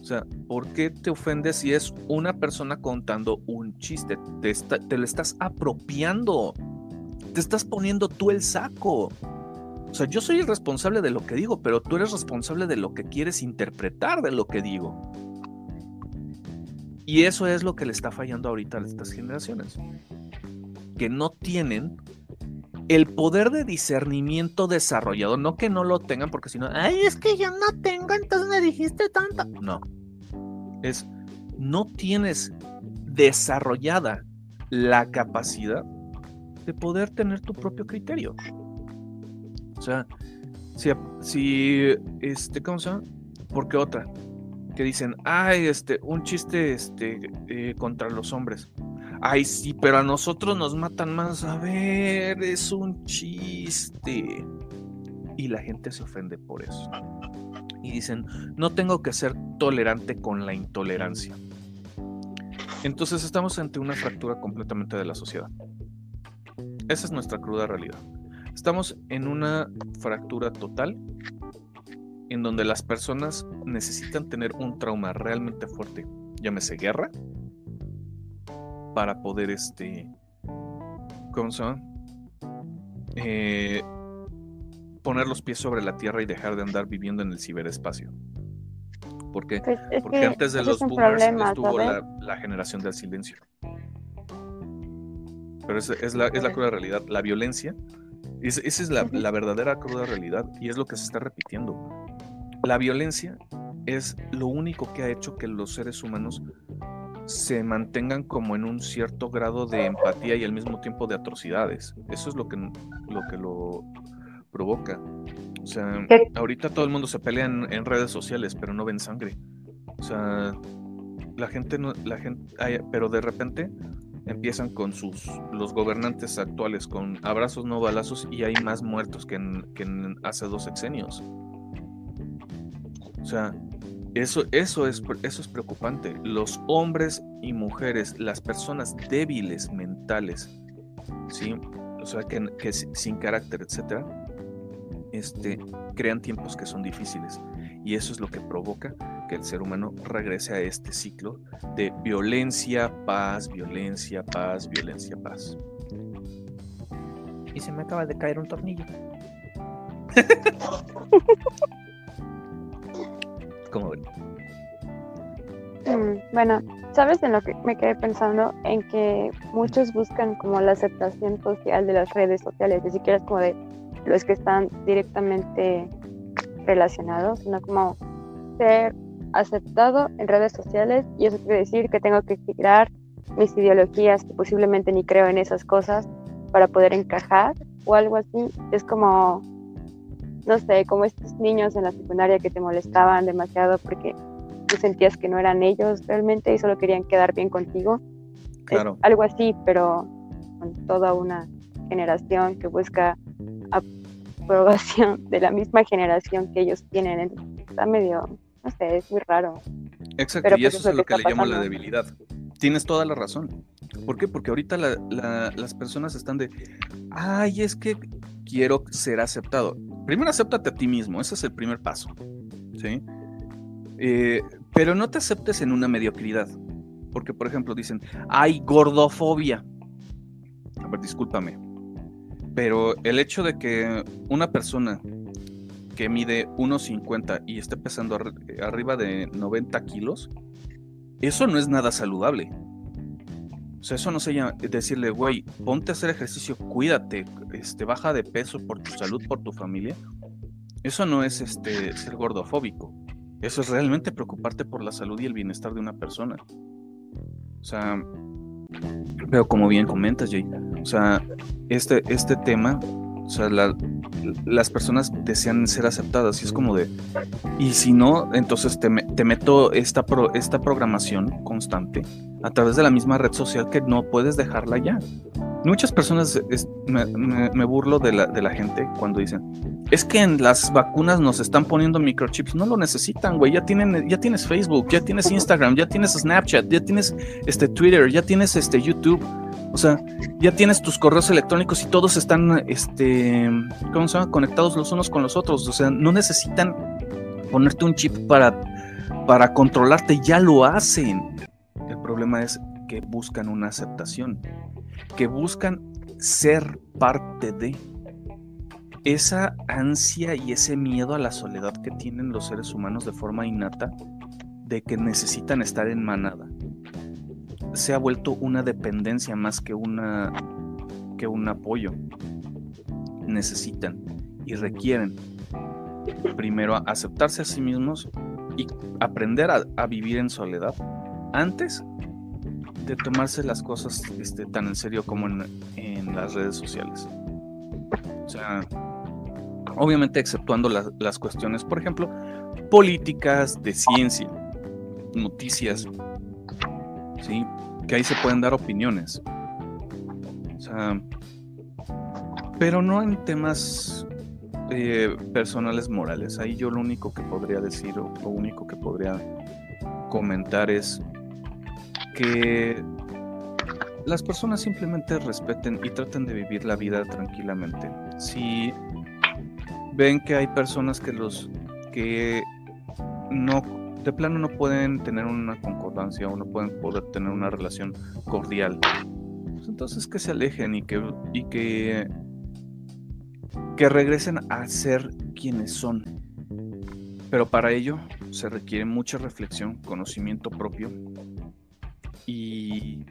S2: O sea, ¿por qué te ofendes si es una persona contando un chiste? Te, está- te lo estás apropiando. Te estás poniendo tú el saco. O sea, yo soy el responsable de lo que digo, pero tú eres responsable de lo que quieres interpretar de lo que digo. Y eso es lo que le está fallando ahorita a estas generaciones. Que no tienen el poder de discernimiento desarrollado. No que no lo tengan, porque si no, ay, es que yo no tengo, entonces me dijiste tanto. No. Es, no tienes desarrollada la capacidad de poder tener tu propio criterio. O sea, si, si este, ¿cómo se llama? Porque otra, que dicen, ay, este, un chiste este, eh, contra los hombres. Ay, sí, pero a nosotros nos matan más. A ver, es un chiste. Y la gente se ofende por eso. Y dicen, no tengo que ser tolerante con la intolerancia. Entonces estamos ante una fractura completamente de la sociedad. Esa es nuestra cruda realidad. Estamos en una fractura total en donde las personas necesitan tener un trauma realmente fuerte, llámese guerra, para poder este, ¿cómo se llama? Eh, poner los pies sobre la tierra y dejar de andar viviendo en el ciberespacio. ¿Por qué?
S3: Pues es
S2: Porque
S3: que
S2: antes de los
S3: es
S2: boomers
S3: problema,
S2: estuvo la, la generación del silencio. Pero esa es la, es la cruda realidad. La violencia, es- esa es la, la verdadera cruda realidad y es lo que se está repitiendo. La violencia es lo único que ha hecho que los seres humanos se mantengan como en un cierto grado de empatía y al mismo tiempo de atrocidades. Eso es lo que lo, que lo provoca. O sea, ahorita todo el mundo se pelea en, en redes sociales, pero no ven sangre. O sea, la gente no, la gente, pero de repente empiezan con sus los gobernantes actuales con abrazos no balazos y hay más muertos que en, que en hace dos sexenios. O sea, eso, eso, es, eso es preocupante. Los hombres y mujeres, las personas débiles mentales, ¿sí? O sea, que, que si- sin carácter, etcétera, este, crean tiempos que son difíciles. Y eso es lo que provoca que el ser humano regrese a este ciclo de violencia, paz, violencia, paz, violencia, paz.
S4: Y se me acaba de caer un tornillo.
S2: ¿Cómo ven?
S3: Mm, Bueno, ¿sabes en lo que me quedé pensando? En que muchos buscan como la aceptación social de las redes sociales, ni siquiera es como de los que están directamente relacionados, sino como ser aceptado en redes sociales y eso quiere decir que tengo que girar mis ideologías que posiblemente ni creo en esas cosas para poder encajar o algo así. Es como, no sé, como estos niños en la secundaria que te molestaban demasiado porque tú sentías que no eran ellos realmente y solo querían quedar bien contigo. Es
S2: Claro.
S3: algo así, pero con toda una generación que busca aprobación de la misma generación que ellos tienen. Entonces, está medio, no sé, es muy raro.
S2: Exacto,
S3: Pero
S2: y
S3: pues
S2: eso
S3: es lo
S2: que
S3: que
S2: le
S3: está
S2: llamo la
S3: pasando.
S2: debilidad. Tienes toda la razón. ¿Por qué? Porque ahorita la- la- las personas están de, ay, es que quiero ser aceptado. Primero acéptate a ti mismo, ese es el primer paso. ¿Sí? Eh, pero no te aceptes en una mediocridad. Porque, por ejemplo, dicen, hay gordofobia. A ver, discúlpame. Pero el hecho de que una persona que mide 1,50 y esté pesando arri- arriba de 90 kilos, eso no es nada saludable. O sea, eso no se llama decirle, güey, ponte a hacer ejercicio, cuídate, este, baja de peso por tu salud, por tu familia. Eso no es este, ser gordofóbico. Eso es realmente preocuparte por la salud y el bienestar de una persona. O sea, pero como bien comentas, Jay, o sea, este, este tema, o sea, la- las personas desean ser aceptadas y es como de, y si no, entonces te, te meto esta, pro- esta programación constante a través de la misma red social que no puedes dejarla ya. Muchas personas me burlo de la, de la gente cuando dicen, es que en las vacunas nos están poniendo microchips. No lo necesitan, güey. Ya, tienen, ya tienes Facebook, ya tienes Instagram, ya tienes Snapchat, ya tienes este, Twitter, ya tienes este, YouTube. O sea, ya tienes tus correos electrónicos y todos están, este, ¿cómo se llama? Conectados los unos con los otros. O sea, no necesitan ponerte un chip para, para controlarte, ya lo hacen. El problema es que buscan una aceptación, que buscan ser parte de esa ansia y ese miedo a la soledad que tienen los seres humanos de forma innata, de que necesitan estar en manada, se ha vuelto una dependencia más que una que un apoyo. Necesitan y requieren primero aceptarse a sí mismos y aprender a, vivir en soledad antes de tomarse las cosas este, tan en serio como en, las redes sociales. O sea, obviamente exceptuando las cuestiones, por ejemplo, políticas, de ciencia, noticias, ¿sí? que ahí se pueden dar opiniones. O sea, pero no en temas eh, personales morales. Ahí yo lo único que podría decir o lo único que podría comentar es que las personas simplemente respeten y traten de vivir la vida tranquilamente. Si ven que hay personas que los que no de plano no pueden tener una concordancia o no pueden poder tener una relación cordial, pues entonces que se alejen y que y que que regresen a ser quienes son. Pero para ello se requiere mucha reflexión, conocimiento propio y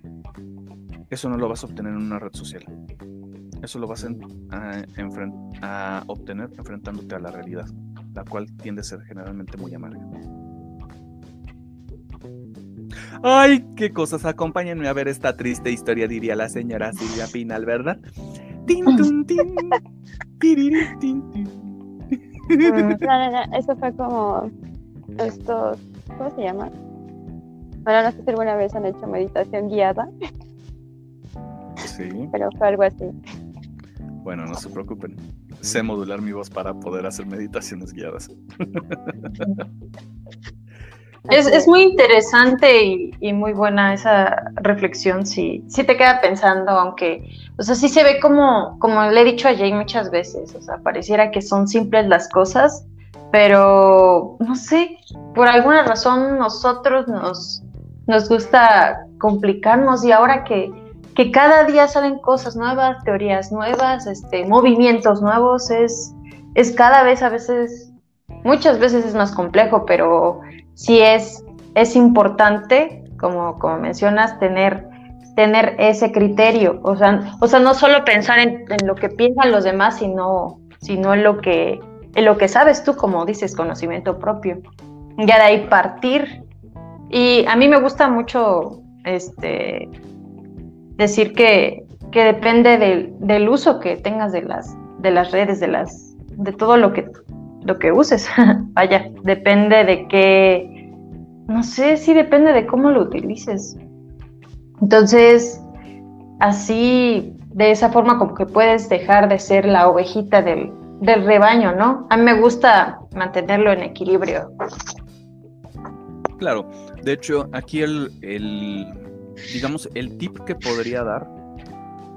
S2: eso no lo vas a obtener en una red social. Eso lo vas a, a obtener enfrentándote a la realidad, la cual tiende a ser generalmente muy amarga. Ay, qué cosas, acompáñenme a ver esta triste historia, diría la señora Silvia Pinal, ¿verdad? Tin, tun, tin.
S3: Mm, eso fue como estos, ¿cómo se llama? Ahora no sé si alguna vez han hecho meditación guiada.
S2: Sí.
S3: Pero fue algo así.
S2: Bueno, no se preocupen. Sé modular mi voz para poder hacer meditaciones guiadas.
S1: Es, muy interesante y, muy buena esa reflexión, sí, sí te queda pensando, aunque, o sea, sí se ve como, como le he dicho a Jay muchas veces, o sea, pareciera que son simples las cosas, pero, no sé, por alguna razón nosotros nos, nos gusta complicarnos y ahora que, que cada día salen cosas nuevas, teorías nuevas, este, movimientos nuevos, es, es cada vez a veces, muchas veces es más complejo, pero sí es, es importante, como, como mencionas, tener, tener ese criterio. O sea, o sea no solo pensar en, lo que piensan los demás, sino, sino en, lo que, en lo que sabes tú, como dices, conocimiento propio. Ya de ahí partir. Y a mí me gusta mucho este, decir que, que depende del, del, uso que tengas de las, de las redes, de, las, de todo lo que lo que uses. Vaya, depende de qué, no sé si depende de cómo lo utilices. Entonces, así, de esa forma como que puedes dejar de ser la ovejita del, del rebaño, ¿no? A mí me gusta mantenerlo en equilibrio.
S2: Claro, de hecho, aquí el, el digamos, el tip que podría dar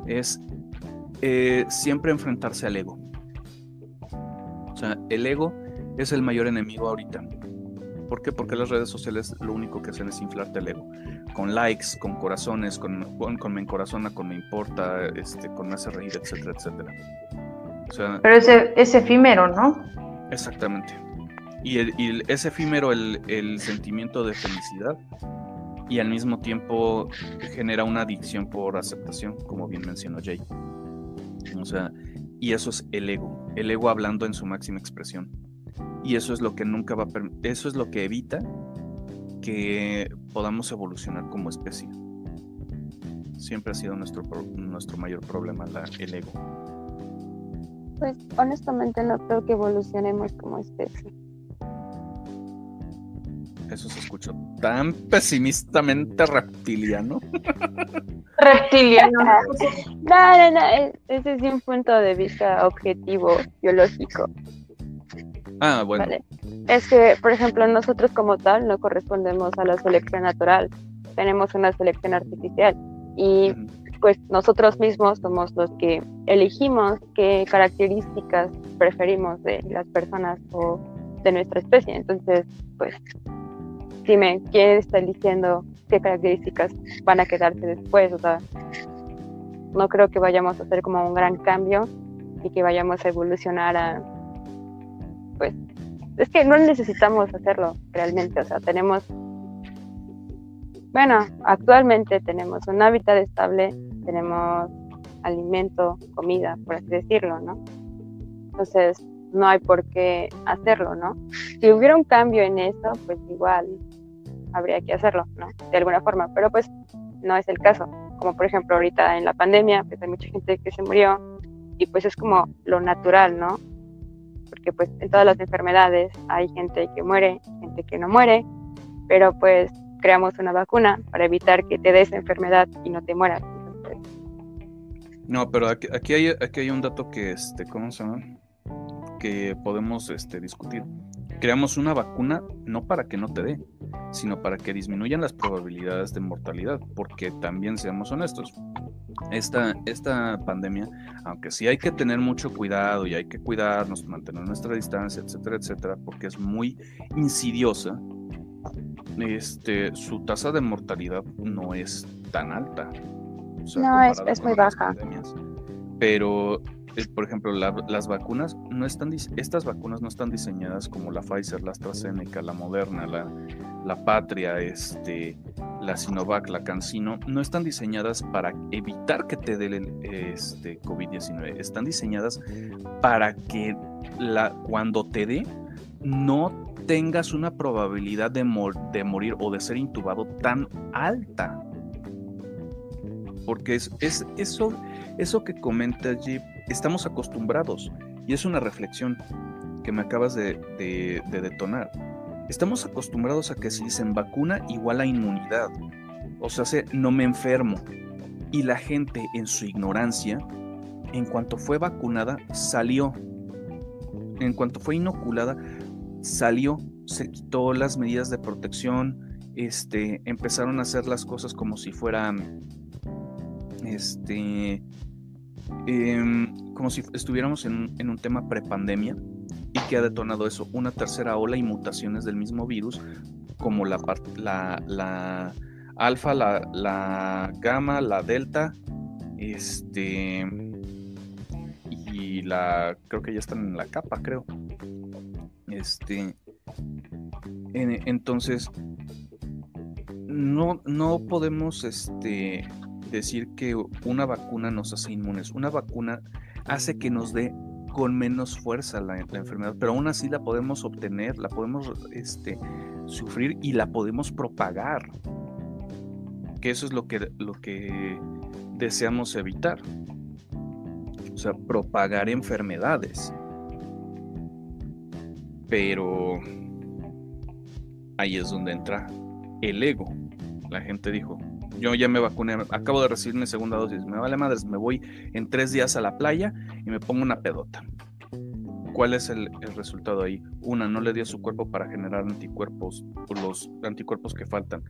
S2: es eh, siempre enfrentarse al ego el ego es el mayor enemigo ahorita. ¿Por qué? Porque las redes sociales lo único que hacen es inflarte el ego. Con likes, con corazones, con, con, me encorazona, con me importa, este, con me hace reír, etcétera, etcétera.
S1: Pero ese es efímero, ¿no?
S2: Exactamente. Y, el, es efímero el, el sentimiento de felicidad y al mismo tiempo genera una adicción por aceptación, como bien mencionó Jay. O sea, y eso es el ego, el ego hablando en su máxima expresión. Y eso es lo que nunca va a eso es lo que evita que podamos evolucionar como especie. Siempre ha sido nuestro, nuestro mayor problema la, el ego.
S3: Pues honestamente no creo que evolucionemos como especie.
S2: Eso se escuchó tan pesimistamente reptiliano.
S1: reptiliano.
S3: No, no, no, ese es un punto de vista objetivo, biológico.
S2: Ah, bueno.
S3: Es que, por ejemplo, nosotros como tal no correspondemos a la selección natural, tenemos una selección artificial y pues nosotros mismos somos los que elegimos qué características preferimos de las personas o de nuestra especie. Entonces, pues dime, ¿quién está eligiendo qué características van a quedarse después? O sea, no creo que vayamos a hacer como un gran cambio y que vayamos a evolucionar a, pues, es que no necesitamos hacerlo realmente, o sea, tenemos, bueno, actualmente tenemos un hábitat estable, tenemos alimento, comida, por así decirlo, ¿no? Entonces, no hay por qué hacerlo, ¿no? Si hubiera un cambio en eso, pues igual habría que hacerlo, ¿no? De alguna forma, pero pues no es el caso. Como por ejemplo ahorita en la pandemia, pues hay mucha gente que se murió y pues es como lo natural, ¿no? Porque pues en todas las enfermedades hay gente que muere, gente que no muere, pero pues creamos una vacuna para evitar que te des enfermedad y no te mueras.
S2: No, pero aquí, hay, aquí hay un dato que, este, ¿cómo se llama? Que podemos este, discutir. Creamos una vacuna no para que no te dé, sino para que disminuyan las probabilidades de mortalidad, porque también seamos honestos, esta, esta pandemia, aunque sí hay que tener mucho cuidado y hay que cuidarnos, mantener nuestra distancia, etcétera, etcétera, porque es muy insidiosa, este, su tasa de mortalidad no es tan alta
S3: no, es, es muy baja.
S2: Pero, por ejemplo, las vacunas no están, estas vacunas no están diseñadas como la Pfizer, la AstraZeneca, la Moderna, la, la Patria, este, la Sinovac, la CanSino, no están diseñadas para evitar que te dé el este, COVID-19. Están diseñadas para que la, cuando te dé, no tengas una probabilidad de, de morir o de ser intubado tan alta porque es, es eso, eso que comenta Jeep, estamos acostumbrados y es una reflexión que me acabas de, detonar. Estamos acostumbrados a que si dicen vacuna igual a inmunidad, o sea, no me enfermo. Y la gente en su ignorancia, en cuanto fue vacunada, salió. En cuanto fue inoculada, salió, se quitó las medidas de protección, este, empezaron a hacer las cosas como si fueran este, em, como si estuviéramos en, un tema prepandemia y que ha detonado eso, una tercera ola y mutaciones del mismo virus, como la, la, la alfa, la, la gamma, la delta, este, y la, creo que ya están en la capa, creo. Este, entonces, no, no podemos, este, decir que una vacuna nos hace inmunes. Una vacuna hace que nos dé con menos fuerza la, enfermedad, pero aún así la podemos obtener, la podemos este, sufrir y la podemos propagar. Que eso es lo que, lo que deseamos evitar. O sea, propagar enfermedades. Pero ahí es donde entra el ego. La gente dijo, yo ya me vacuné, acabo de recibir mi segunda dosis, me vale madres, me voy en tres días a la playa y me pongo una pedota. ¿Cuál es el, resultado ahí? Una, no le dio su cuerpo para generar anticuerpos, los anticuerpos que faltan.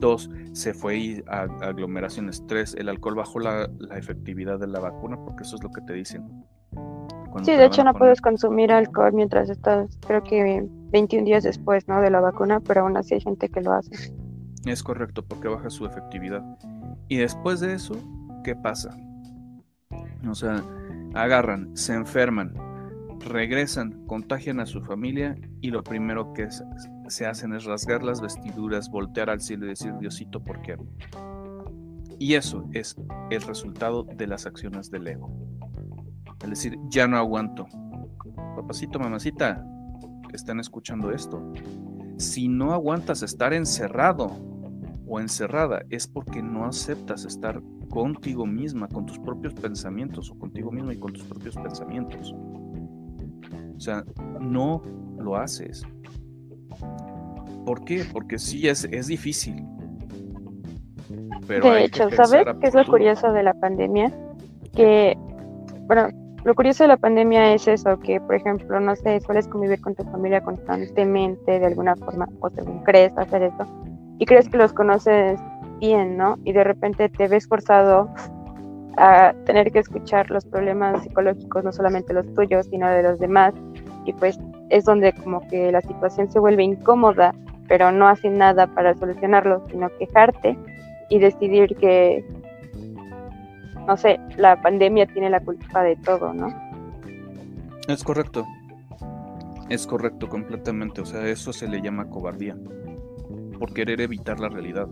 S2: Dos, se fue a, aglomeraciones. Tres, el alcohol bajó la, efectividad de la vacuna, porque eso es lo que te dicen.
S3: sí, de hecho no puedes consumir alcohol mientras estás, creo que 21 días después, ¿no? De la vacuna, pero aún así hay gente que lo hace.
S2: Es correcto, porque baja su efectividad. Y después de eso, ¿qué pasa? O sea, agarran, se enferman, regresan, contagian a su familia y lo primero que se hacen es rasgar las vestiduras, voltear al cielo y decir, Diosito, ¿por qué? Y eso es el resultado de las acciones del ego. Es decir, ya no aguanto. Papacito, mamacita, están escuchando esto. Si no aguantas estar encerrado o encerrada es porque no aceptas estar contigo misma, con tus propios pensamientos, o contigo mismo y con tus propios pensamientos. O sea, no lo haces. ¿Por qué? Porque sí es, es difícil.
S3: Pero de hecho, ¿sabes qué es lo curioso de la pandemia? Que, bueno, lo curioso de la pandemia es eso, que por ejemplo, no sé, sueles convivir con tu familia constantemente de alguna forma, o según crees hacer eso, y crees que los conoces bien, ¿no? Y de repente te ves forzado a tener que escuchar los problemas psicológicos, no solamente los tuyos, sino de los demás, y pues es donde como que la situación se vuelve incómoda pero no hacen nada para solucionarlo, sino quejarte y decidir que, no sé, la pandemia tiene la culpa de todo, ¿no?
S2: Es correcto. Es correcto completamente. O sea, eso se le llama cobardía. Por querer evitar la realidad.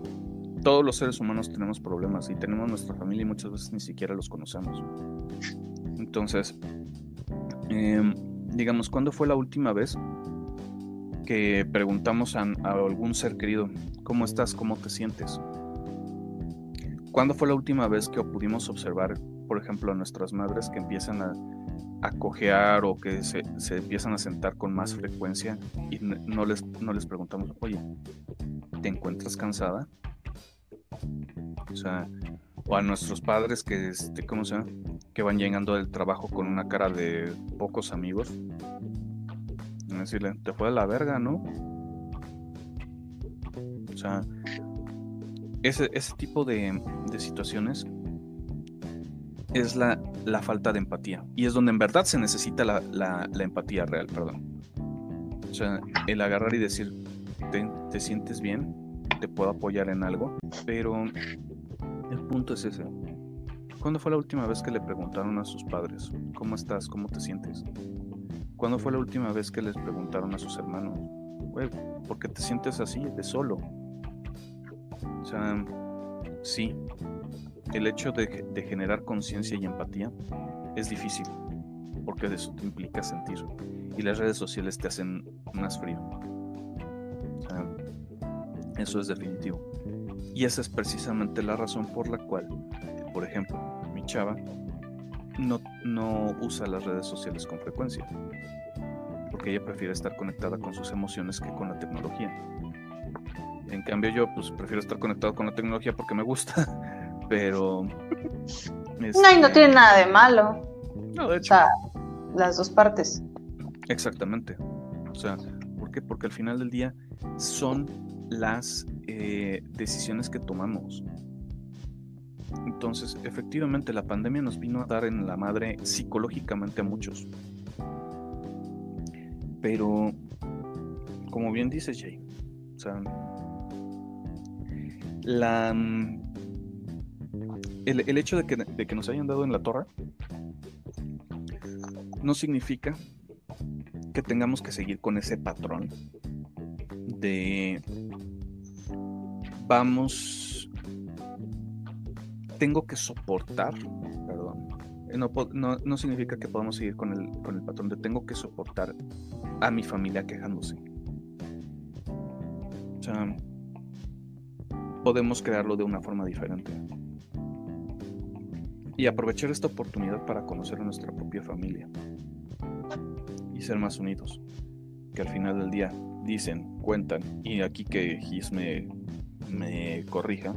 S2: Todos los seres humanos tenemos problemas y tenemos nuestra familia y muchas veces ni siquiera los conocemos. Entonces, em, digamos, ¿cuándo fue la última vez que preguntamos a, a algún ser querido, ¿cómo estás? ¿Cómo te sientes? ¿Cuándo fue la última vez que pudimos observar, por ejemplo, a nuestras madres que empiezan a, a cojear o que se, se empiezan a sentar con más frecuencia y no les, no les preguntamos, oye, ¿te encuentras cansada? O sea, o a nuestros padres que, este, ¿cómo se? Que van llegando del trabajo con una cara de pocos amigos. Decirle, te fue la verga, ¿no? O sea, ese, ese tipo de, de situaciones es la, la falta de empatía. Y es donde en verdad se necesita la, la- la empatía real, perdón. O sea, el agarrar y decir, ¿te, te sientes bien? ¿Te puedo apoyar en algo? Pero el punto es ese. ¿Cuándo fue la última vez que le preguntaron a sus padres, ¿cómo estás? ¿Cómo te sientes? ¿Cuándo fue la última vez que les preguntaron a sus hermanos, güey, ¿por qué te sientes así, de solo? O sea, sí, el hecho de, generar conciencia y empatía es difícil, porque eso te implica sentir. Y las redes sociales te hacen más frío. Sea, eso es definitivo. Y esa es precisamente la razón por la cual, por ejemplo, mi chava no, no usa las redes sociales con frecuencia. Porque ella prefiere estar conectada con sus emociones que con la tecnología. En cambio yo pues prefiero estar conectado con la tecnología porque me gusta. Pero...
S1: No, y no
S2: este,
S1: tiene nada de malo.
S2: no, de
S1: O
S2: hecho,
S1: sea, las dos partes.
S2: Exactamente. O sea, ¿por qué? Porque al final del día son las eh, decisiones que tomamos. Entonces, efectivamente, la pandemia nos vino a dar en la madre psicológicamente a muchos. Pero, como bien dice Jay, o sea, la, mm, el, hecho de que, de que nos hayan dado en la torre no significa que tengamos que seguir con ese patrón de vamos tengo que soportar perdón eh, no, no, no significa que podamos seguir con el, con el patrón de tengo que soportar a mi familia quejándose. O sea podemos crearlo de una forma diferente y aprovechar esta oportunidad para conocer a nuestra propia familia y ser más unidos. Que al final del día dicen, cuentan, y aquí que Gis me, me corrija,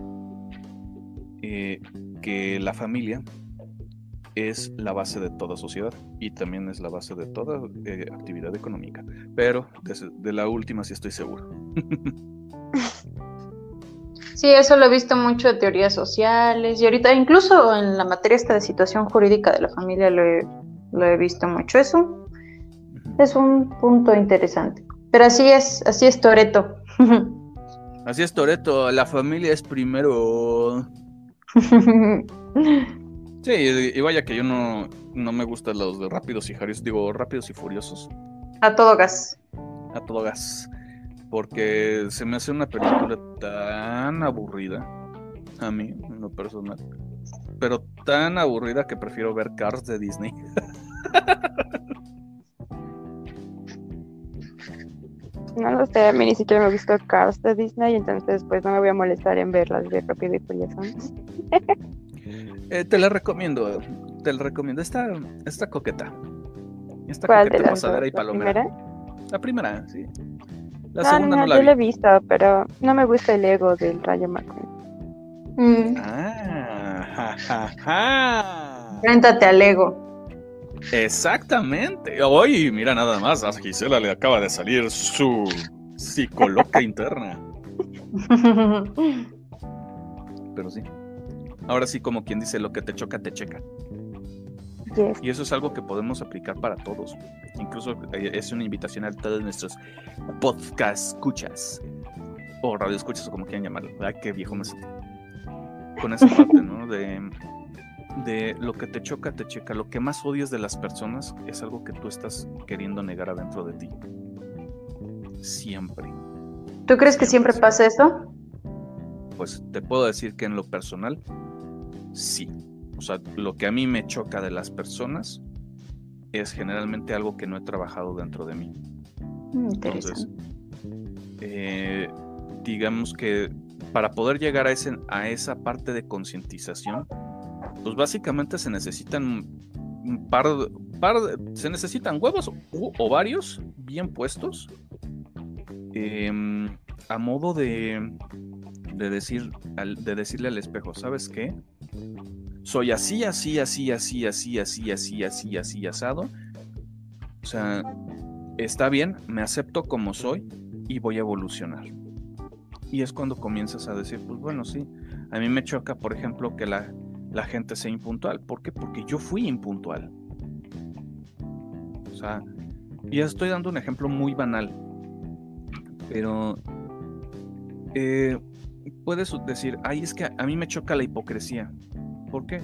S2: eh, que la familia es la base de toda sociedad y también es la base de toda eh, actividad económica. Pero de, de la última sí estoy seguro.
S1: Sí, eso lo he visto mucho de teorías sociales y ahorita incluso en la materia esta de situación jurídica de la familia lo he, lo he visto mucho. Es un, es un punto interesante. Pero así es, así es Toreto.
S2: Así es, Toreto, la familia es primero. Sí, y y vaya que yo no, no me gustan los de rápidos y furiosos, digo rápidos y furiosos.
S1: A todo gas.
S2: a todo gas. Porque se me hace una película tan aburrida. A mí, en lo personal. Pero tan aburrida que prefiero ver Cars de Disney.
S3: No lo sé, a mí ni siquiera me gustó Cars de Disney, entonces pues no me voy a molestar en ver las de Rápido y Furioso.
S2: Eh, te la recomiendo. Te la recomiendo. Está, está coqueta. Está
S3: ¿Cuál de
S2: coqueta, pasadera y
S3: ¿La
S2: palomera.
S3: primera?
S2: La primera, sí. La
S3: No,
S2: segunda
S3: no,
S2: no, la
S3: yo
S2: vi.
S3: lo he visto, pero no me gusta el ego del Rayo McQueen.
S1: Mm,
S2: Ah, ja, ja, ja.
S1: Al ego.
S2: Exactamente. Oye, mira nada más, a Gisela le acaba de salir su psicoloca interna. Pero sí. Ahora sí, como quien dice, lo que te choca, te checa. Y eso es algo que podemos aplicar para todos. Incluso eh, es una invitación a todos nuestros podcast escuchas o radio escuchas o como quieran llamarlo. Ay, qué viejo me sentí. Con esa parte, ¿no? De, de lo que te choca, te checa. Lo que más odias de las personas es algo que tú estás queriendo negar adentro de ti. Siempre.
S1: ¿Tú crees que siempre pasa eso?
S2: Pues te puedo decir que en lo personal, sí. O sea, lo que a mí me choca de las personas es generalmente algo que no he trabajado dentro de mí.
S1: Mm,
S2: Entonces, eh, digamos que para poder llegar a, ese, a esa parte de concientización, pues básicamente se necesitan un par, par de- se necesitan huevos u ovarios bien puestos em, a modo de, de decir de decirle al espejo, ¿sabes qué? Soy así, así, así, así, así, así, así, así, así, asado. O sea, está bien, me acepto como soy y voy a evolucionar. Y es cuando comienzas a decir, pues bueno, sí, a mí me choca, por ejemplo, que la, la gente sea impuntual. ¿Por qué? Porque yo fui impuntual. O sea, y estoy dando un ejemplo muy banal, pero eh, puedes decir, ay, es que a mí me choca la hipocresía. ¿Por qué?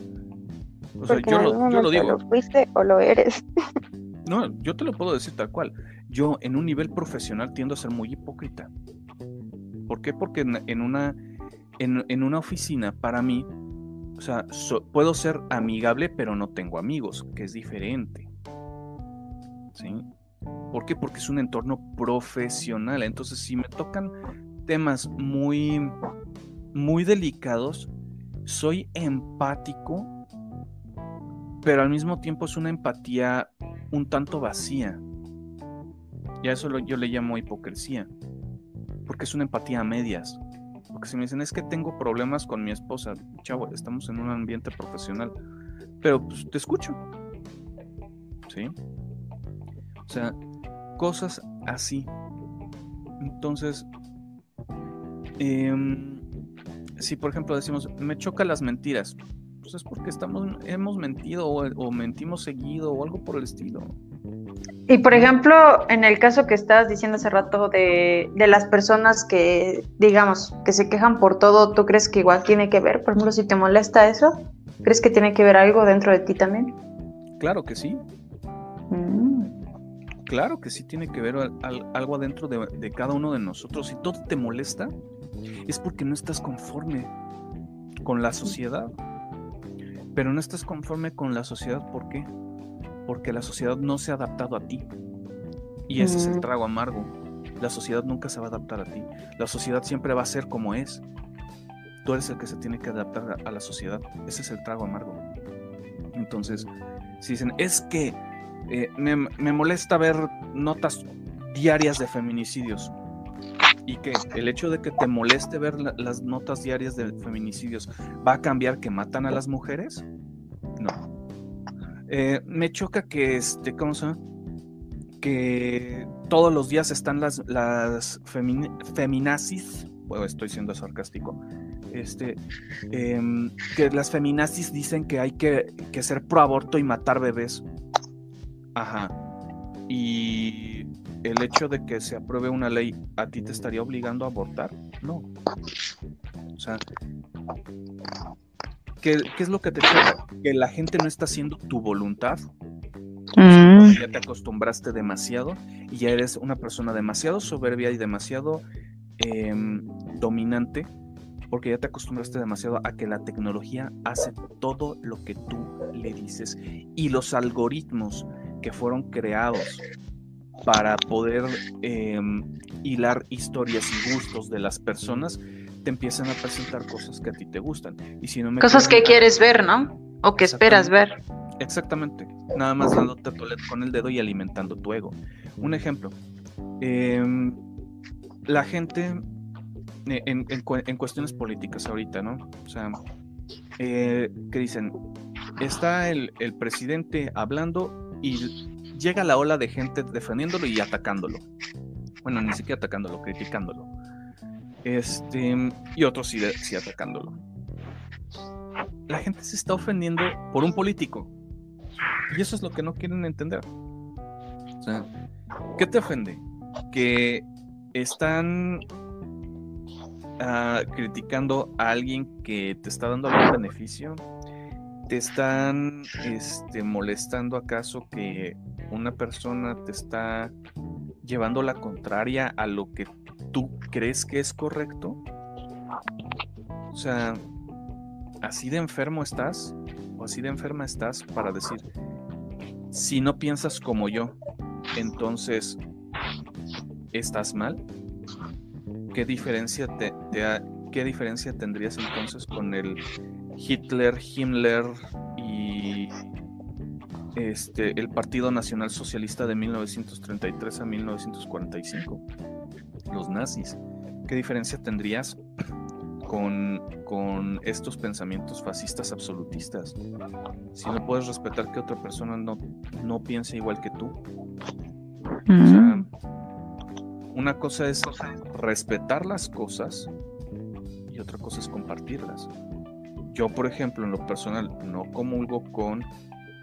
S2: O sea, yo lo, yo lo digo.
S3: lo fuiste o lo eres.
S2: No, yo te lo puedo decir tal cual. Yo en un nivel profesional tiendo a ser muy hipócrita. ¿Por qué? Porque en, en una, en, en una oficina, para mí, o sea, so- puedo ser amigable, pero no tengo amigos, que es diferente. ¿Sí? ¿Por qué? Porque es un entorno profesional. Entonces, si me tocan temas muy, muy delicados, soy empático, pero al mismo tiempo es una empatía un tanto vacía. Y a eso yo le llamo hipocresía. Porque es una empatía a medias. Porque si me dicen, es que tengo problemas con mi esposa, chavo, estamos en un ambiente profesional. Pero pues te escucho. ¿Sí? O sea, cosas así. Entonces, em, si por ejemplo decimos, me chocan las mentiras, pues es porque estamos, hemos mentido o, o mentimos seguido o algo por el estilo.
S1: Y por ejemplo, en el caso que estabas diciendo hace rato de, de las personas que, digamos, que se quejan por todo, ¿tú crees que igual tiene que ver? Por ejemplo, si te molesta eso, ¿crees que tiene que ver algo dentro de ti también?
S2: Claro que sí,
S1: Mm.
S2: claro que sí tiene que ver al- al- algo adentro de, de cada uno de nosotros. Si todo te molesta, es porque no estás conforme con la sociedad. Pero no estás conforme con la sociedad, ¿por qué? Porque la sociedad no se ha adaptado a ti. Y ese es el trago amargo. La sociedad nunca se va a adaptar a ti. La sociedad siempre va a ser como es. Tú eres el que se tiene que adaptar a, a la sociedad. Ese es el trago amargo. Entonces, si dicen, es que eh, me, me molesta ver notas diarias de feminicidios. Y que el hecho de que te moleste ver la- las notas diarias de feminicidios va a cambiar que matan a las mujeres? No. Eh, me choca que, este, ¿cómo se? Que todos los días están las, las femini- feminazis, bueno, estoy siendo sarcástico, este, em, que las feminazis dicen que hay que, que ser pro aborto y matar bebés. Ajá. Y el hecho de que se apruebe una ley, ¿a ti te estaría obligando a abortar? No. O sea, ¿qué, qué es lo que te choca? Que la gente no está haciendo tu voluntad.
S1: Mm.
S2: Ya te acostumbraste demasiado y ya eres una persona demasiado soberbia y demasiado em, dominante porque ya te acostumbraste demasiado a que la tecnología hace todo lo que tú le dices y los algoritmos que fueron creados para poder em, hilar historias y gustos de las personas te empiezan a presentar cosas que a ti te gustan y si no me
S1: Cosas que quieres ver, ¿no? O que esperas ver.
S2: Exactamente. Nada más dándote con el dedo y alimentando tu ego. Un ejemplo. em, la gente eh, en, en cuestiones políticas ahorita, ¿no? O sea, eh, que dicen, está el, el presidente hablando y llega la ola de gente defendiéndolo y atacándolo. Bueno, ni siquiera atacándolo, criticándolo. Este, y otros sí, sí atacándolo. La gente se está ofendiendo por un político. Y eso es lo que no quieren entender. O sea, ¿qué te ofende? Que están ah, criticando a alguien que te está dando algún beneficio? ¿Te están este, molestando acaso que una persona te está llevando la contraria a lo que tú crees que es correcto? O sea, ¿así de enfermo estás? ¿O así de enferma estás para decir, si no piensas como yo, entonces estás mal? ¿Qué diferencia, te, ¿Qué diferencia tendrías entonces con el Hitler, Himmler y este, el Partido Nacional Socialista de 1933 a 1945? Los nazis. ¿Qué diferencia tendrías con, con, estos pensamientos fascistas absolutistas. Si no puedes respetar que otra persona no, no piense igual que tú. O sea, una cosa es respetar las cosas y otra cosa es compartirlas. Yo, por ejemplo, en lo personal, no comulgo con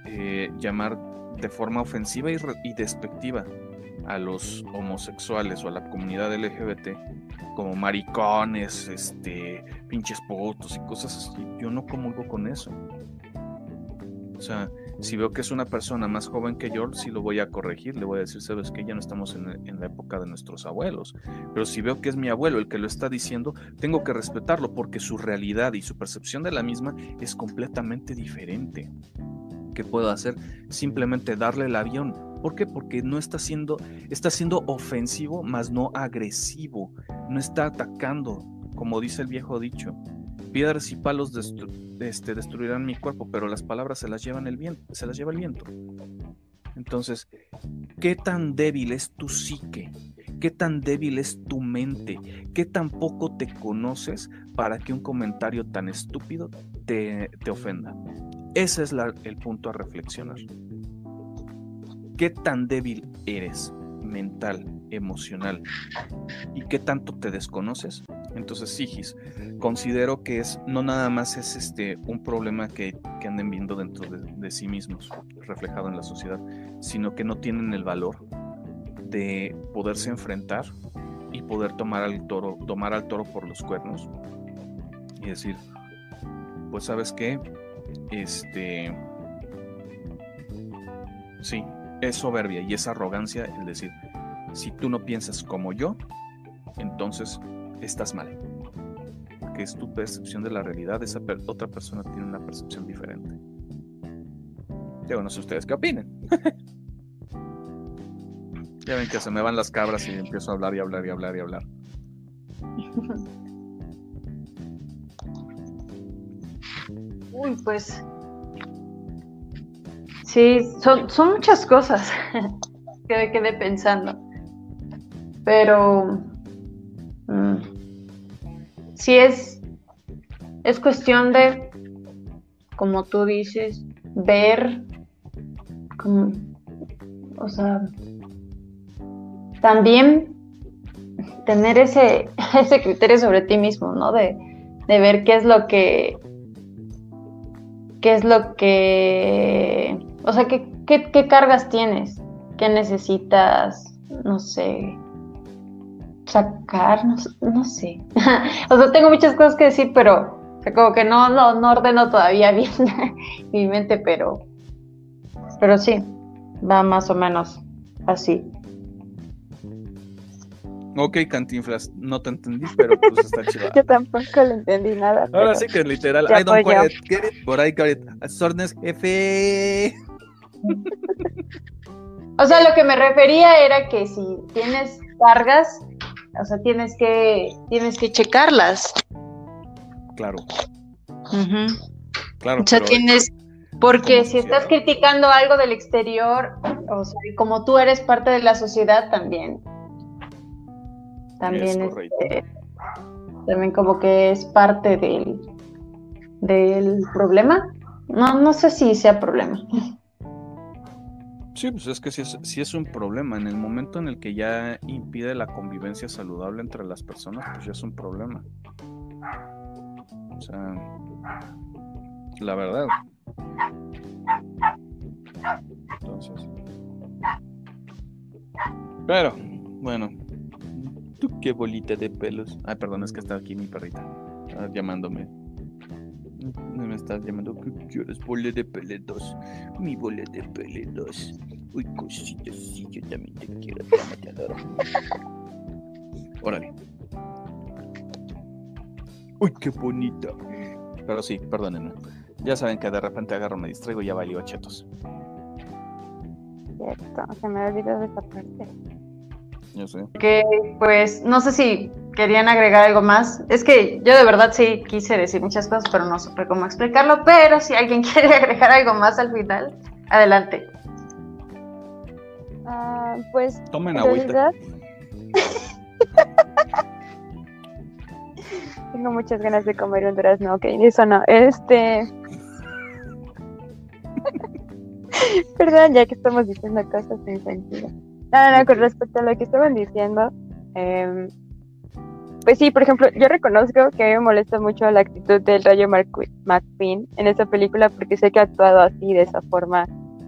S2: eh, llamar de forma ofensiva y, despectiva a los homosexuales o a la comunidad LGBT como maricones, este, pinches putos y cosas así. Yo no comulgo con eso. O sea, si veo que es una persona más joven que yo, sí lo voy a corregir, le voy a decir, sabes que ya no estamos en, la época de nuestros abuelos. Pero si veo que es mi abuelo el que lo está diciendo, tengo que respetarlo porque su realidad y su percepción de la misma es completamente diferente. ¿Qué puedo hacer? Simplemente darle el avión. ¿Por qué? Porque no está siendo, está siendo ofensivo, más no agresivo. No está atacando, como dice el viejo dicho. Piedras y palos este, destruirán mi cuerpo, pero las palabras se las, llevan el viento, se las lleva el viento. Entonces, ¿qué tan débil es tu psique? ¿Qué tan débil es tu mente? ¿Qué tan poco te conoces para que un comentario tan estúpido te, ofenda? Ese es el punto a reflexionar. ¿Qué tan débil eres mental, emocional? ¿Y qué tanto te desconoces entonces, Sigis, considero que es no nada más es este un problema que, anden viendo dentro de, sí mismos, reflejado en la sociedad, sino que no tienen el valor de poderse enfrentar y poder tomar al toro, tomar al toro por los cuernos y decir, pues sabes qué, este, sí, es soberbia y es arrogancia el decir, si tú no piensas como yo, entonces estás mal. Porque es tu percepción de la realidad, esa otra persona tiene una percepción diferente. Yo no sé ustedes qué opinan. ya ven que se me van las cabras y empiezo a hablar y hablar y hablar y hablar.
S1: Uy, pues. Sí, son, son muchas cosas que me quedé pensando. Pero. Sí es, es cuestión de, como tú dices, ver, como, o sea, también tener ese, ese criterio sobre ti mismo, ¿no? De, ver qué es lo que, qué es lo que, o sea, qué, qué cargas tienes, qué necesitas, no sé, sacar, no, sé. o sea, tengo muchas cosas que decir, pero como que no, no, no ordeno todavía bien mi mente, pero, pero sí, va más o menos así.
S2: Ok, Cantinflas, no te entendí, pero pues está chido.
S3: Yo tampoco le entendí nada.
S2: Ahora sí que literal. I don't get it, por ahí, Sornes jefe.
S1: o sea, lo que me refería era que si tienes cargas, o sea, tienes que, tienes que checarlas.
S2: Claro.
S1: Claro. O sea, tienes, porque si estás criticando algo del exterior, o sea, como tú eres parte de la sociedad también, también es este, también como que es parte del, del problema. No, no sé si sea problema.
S2: Sí, pues es que si es, un problema. En el momento en el que ya impide la convivencia saludable entre las personas, pues ya es un problema. O sea, la verdad. Entonces. Pero, bueno. Qué bolita de pelos. Ay, perdón, es que está aquí mi perrita. ah, llamándome. No me estás llamando. ¿Qué quieres? Bola de peletos. Mi bola de peletos. Uy, cositas, sí, yo también te quiero. Te adoro. Órale. Uy, qué bonita. Pero sí, perdónenme. Ya saben que de repente agarro, me distraigo y ya valió chetos.
S3: Cierto, se me olvidó de esa parte.
S2: Yo sé.
S1: Que pues no sé si querían agregar algo más. Es que yo de verdad sí quise decir muchas cosas, pero no supe cómo explicarlo. Pero si alguien quiere agregar algo más al final, adelante.
S3: Ah, pues
S2: Tomen
S3: en
S2: agüita.
S3: tengo muchas ganas de comer un durazno, ok, eso no, este... Perdón, ya que estamos diciendo cosas sin sentido. No, no, no, con respecto a lo que estaban diciendo, em, pues sí, por ejemplo, yo reconozco que me molesta mucho la actitud del Rayo McQueen en esa película porque sé que ha actuado así, de esa forma,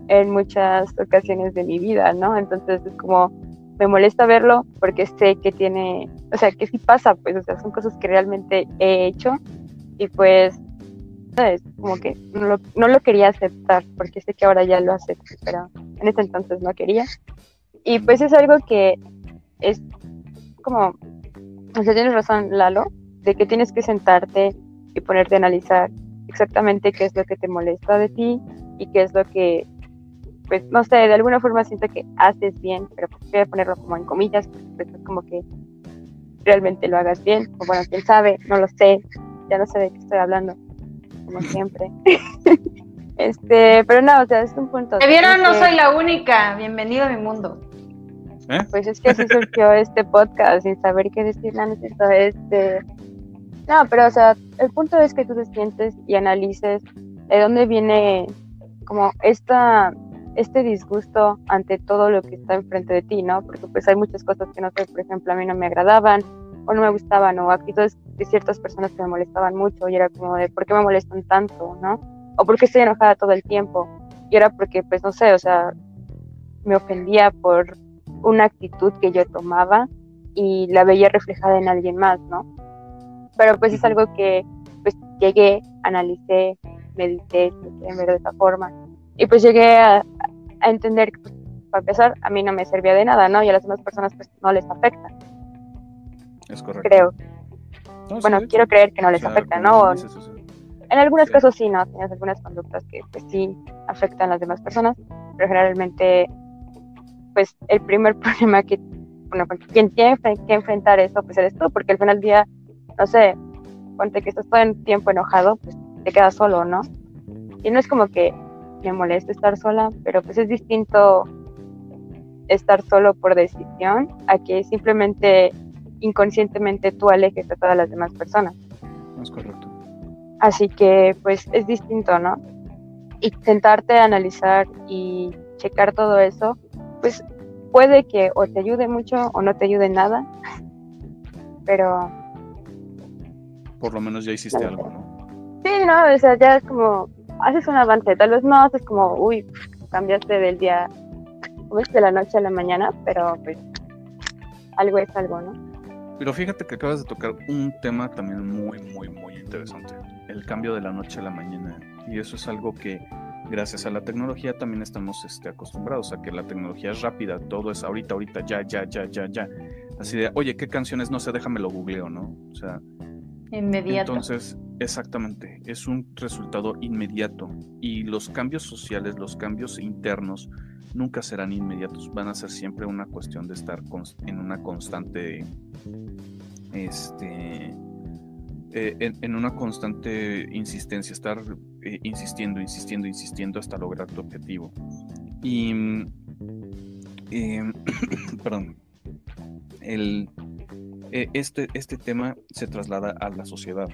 S3: en muchas ocasiones de mi vida, ¿no? Entonces es como, me molesta verlo porque sé que tiene, o sea, que sí pasa, pues, o sea, son cosas que realmente he hecho y pues, ¿sabes? Como que no lo, no lo quería aceptar porque sé que ahora ya lo acepto, pero en ese entonces no quería. Y pues es algo que es como, o sea, tienes razón, Lalo, de que tienes que sentarte y ponerte a analizar exactamente qué es lo que te molesta de ti y qué es lo que, pues, no sé, de alguna forma siento que haces bien, pero pues voy a ponerlo como en comillas, porque pues, es como que realmente lo hagas bien, o bueno, quién sabe, no lo sé, ya no sé de qué estoy hablando, como siempre. este, pero no, o sea, es un punto.
S1: ¿Me vieron? No
S3: que-
S1: soy la única. Bienvenido a mi mundo.
S3: Pues es que así surgió este podcast sin saber qué decir, es cierto, este... No, pero o sea, el punto es que tú te sientes y analices de dónde viene como esta, este disgusto ante todo lo que está enfrente de ti, ¿no? Porque pues hay muchas cosas que no sé, por ejemplo, a mí no me agradaban o no me gustaban o actitudes de ciertas personas que me molestaban mucho y era como de, ¿por qué me molestan tanto, no? O por qué estoy enojada todo el tiempo. Y era porque, pues no sé, o sea, me ofendía por una actitud que yo tomaba y la veía reflejada en alguien más, ¿no? Pero pues es algo que pues llegué, analicé, medité, de ver de esa forma y pues llegué a, a entender que pues, para empezar a mí no me servía de nada, ¿no? Y a las demás personas pues no les afecta,
S2: Es correcto.
S3: creo.
S2: No,
S3: Bueno,
S2: sí,
S3: quiero creer que no les
S2: claro,
S3: afecta, ¿no?
S2: sea,
S3: En algunos
S2: Sí.
S3: casos sí, ¿no? Tienes algunas conductas que pues sí afectan a las demás personas, pero generalmente pues el primer problema que, bueno, quien tiene que enfrentar eso pues eres tú, porque al final del día, no sé, ponte que estás todo el tiempo enojado, pues te quedas solo, ¿no? Y no es como que me moleste estar sola, pero pues es distinto estar solo por decisión a que simplemente inconscientemente tú alejes a todas las demás personas.
S2: Es correcto.
S3: Así que pues es distinto, ¿no? Y sentarte a analizar y checar todo eso, pues puede que o te ayude mucho o no te ayude nada, pero
S2: Por lo menos ya hiciste algo, ¿no?
S3: sí, ¿no? O sea, ya es como, haces un avance, tal vez no haces como, uy, cambiaste del día, como es de la noche a la mañana, pero pues algo es algo, ¿no?
S2: Pero fíjate que acabas de tocar un tema también muy, muy, muy interesante. El cambio de la noche a la mañana. Y eso es algo que gracias a la tecnología también estamos este, acostumbrados a que la tecnología es rápida, todo es ahorita, ahorita, ya, ya, ya, ya, ya. Así de, oye, ¿qué canciones? No sé, déjame lo googleo, ¿no? O sea,
S1: Inmediato.
S2: entonces, exactamente, es un resultado inmediato. Y los cambios sociales, los cambios internos, nunca serán inmediatos. Van a ser siempre una cuestión de estar en una constante. Este. Eh, en, una constante insistencia, estar eh, insistiendo, insistiendo, insistiendo hasta lograr tu objetivo. Y. mm, em, perdón. El, eh, este, este tema se traslada a la sociedad.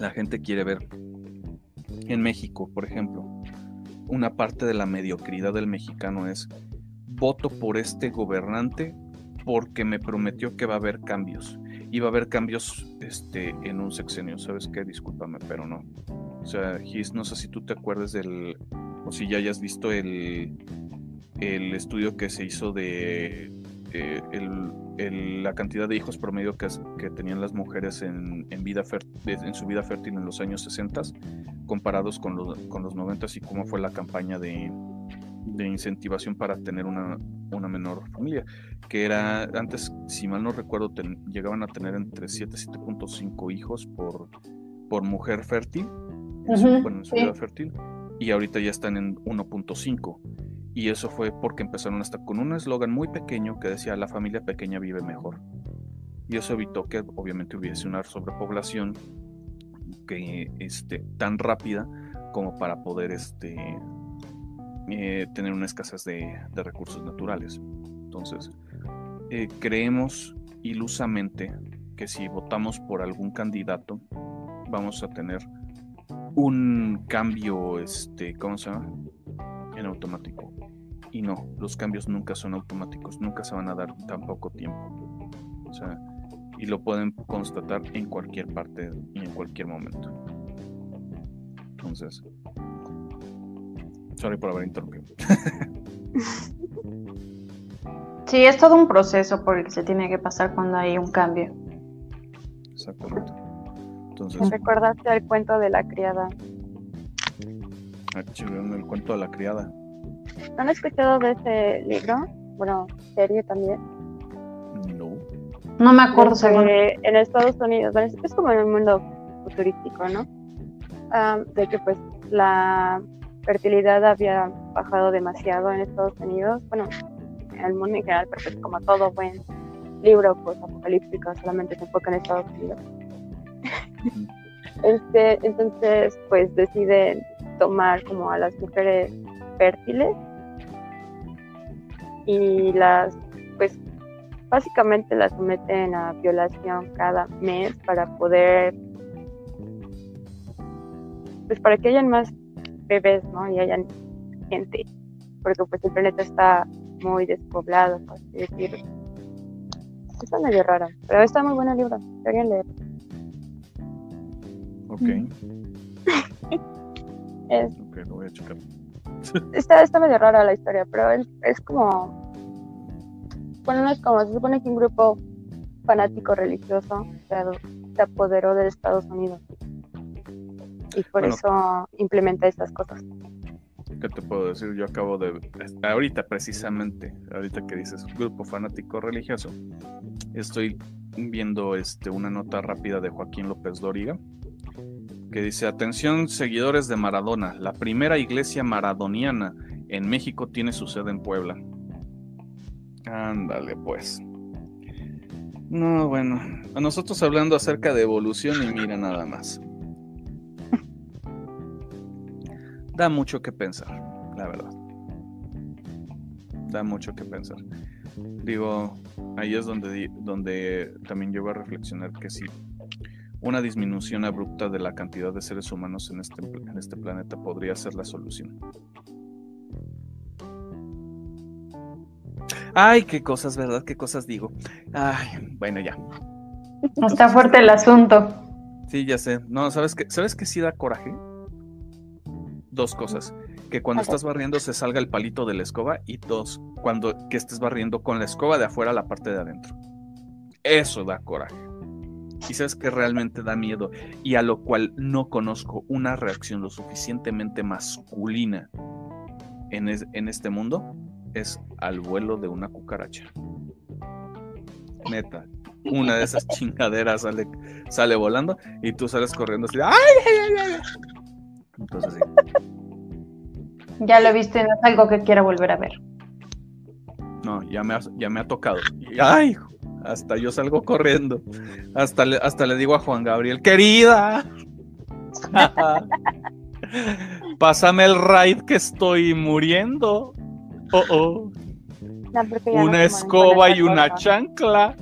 S2: La gente quiere ver en México, por ejemplo, una parte de la mediocridad del mexicano es voto por este gobernante porque me prometió que va a haber cambios. Va a haber cambios este, en un sexenio. ¿Sabes qué? Discúlpame, pero no. O sea, Gis, no sé si tú te acuerdas del. o si ya hayas visto el, el estudio que se hizo de eh, el- la cantidad de hijos promedio que, tenían las mujeres en, en vida en su vida fértil en los años 60 comparados con los, con los 90 y cómo fue la campaña de, de incentivación para tener una, una menor familia, que era antes, si mal no recuerdo, ten- llegaban a tener entre 7 y 7.5 hijos por, por mujer fértil, su,
S1: Ujú,
S2: bueno, en su
S1: sí.
S2: vida fértil, y ahorita ya están en 1.5. Y eso fue porque empezaron hasta con un eslogan muy pequeño que decía la familia pequeña vive mejor. Y eso evitó que obviamente hubiese una sobrepoblación que este, tan rápida como para poder este, eh, tener una escasez de, recursos naturales. Entonces, eh, creemos ilusamente que si votamos por algún candidato, vamos a tener un cambio, este, ¿cómo se llama? En automático. Y no, los cambios nunca son automáticos, nunca se van a dar tan poco tiempo. O sea, y lo pueden constatar en cualquier parte y en cualquier momento. Entonces, sorry por haber interrumpido.
S1: Sí, es todo un proceso por el que se tiene que pasar cuando hay un cambio.
S2: Exactamente. Entonces,
S3: ¿Recordaste el cuento de la criada?
S2: el cuento de la criada.
S3: ¿No han escuchado de ese libro? Bueno, serie también.
S2: No.
S1: No me acuerdo
S3: Este,
S1: según.
S3: en Estados Unidos, bueno, es como en el mundo futurístico, ¿no? Ah, de que pues la fertilidad había bajado demasiado en Estados Unidos, bueno, en el mundo en general, pero pues como todo buen libro pues apocalíptico solamente se enfoca en Estados Unidos. este, entonces pues deciden tomar como a las mujeres fértiles y las pues básicamente las someten a violación cada mes para poder pues para que hayan más bebés no y hayan gente porque pues el planeta está muy despoblado por así decirlo está medio raro pero está muy bueno el libro deberían leer
S2: Ok.
S3: es,
S2: Ok, lo voy a checar.
S3: está, está medio rara la historia pero es, es como bueno no es como se supone que un grupo fanático religioso se apoderó de Estados Unidos y por
S2: Bueno.
S3: eso implementa estas cosas
S2: ¿Qué te puedo decir? Yo acabo de. Ahorita, precisamente, ahorita que dices grupo fanático religioso, estoy viendo este, una nota rápida de Joaquín López Dóriga que dice: Atención, seguidores de Maradona, la primera iglesia maradoniana en México tiene su sede en Puebla. Ándale, pues. No, bueno, a nosotros hablando acerca de evolución y mira nada más. Da mucho que pensar, la verdad. Da mucho que pensar. Digo, ahí es donde, donde también llego a reflexionar que si una disminución abrupta de la cantidad de seres humanos en este, en este planeta podría ser la solución. Ay, qué cosas, ¿verdad? Qué cosas digo. Ay, bueno, ya.
S1: Está fuerte el asunto.
S2: Sí, ya sé. No, ¿sabes qué? ¿Sabes qué sí da coraje? Dos cosas. Que cuando estás barriendo se salga el palito de la escoba y dos, cuando que estés barriendo con la escoba de afuera a la parte de adentro. Eso da coraje. Y sabes que realmente da miedo y a lo cual no conozco una reacción lo suficientemente masculina en, es- en este mundo es al vuelo de una cucaracha. Neta, una de esas chingaderas sale, sale volando y tú sales corriendo así. ¡Ay, ay, ay, ay! Entonces sí.
S1: Ya lo viste, no es algo que quiera volver a ver.
S2: No, ya me ha, ya me ha tocado. ¡Ay! Hasta yo salgo corriendo. Hasta le, hasta le digo a Juan Gabriel, querida. Pásame el raid que estoy muriendo. Oh, oh.
S3: No, no
S2: Una escoba y una
S3: cosa.
S2: chancla.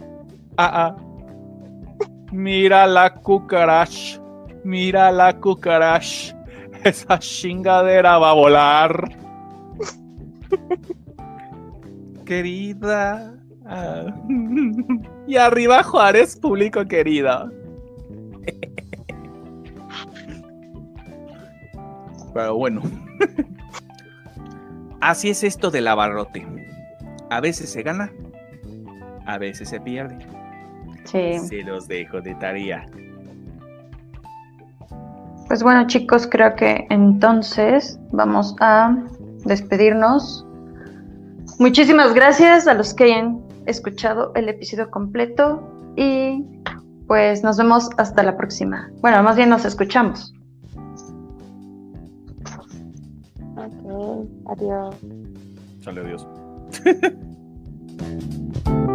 S2: Ah, ah. Mira la cucaracha. Mira la cucaracha. Esa chingadera va a volar. Querida. Ah. Y arriba Juárez, público querido. Pero bueno. Así es esto del abarrote. A veces se gana a veces se pierde.
S1: Sí.
S2: Se los dejo de tarea.
S1: Pues bueno, chicos, creo que entonces vamos a despedirnos. Muchísimas gracias a los que hayan escuchado el episodio completo y pues nos vemos hasta la próxima. Bueno, más bien nos escuchamos.
S3: Ok, adiós.
S5: Sale, adiós.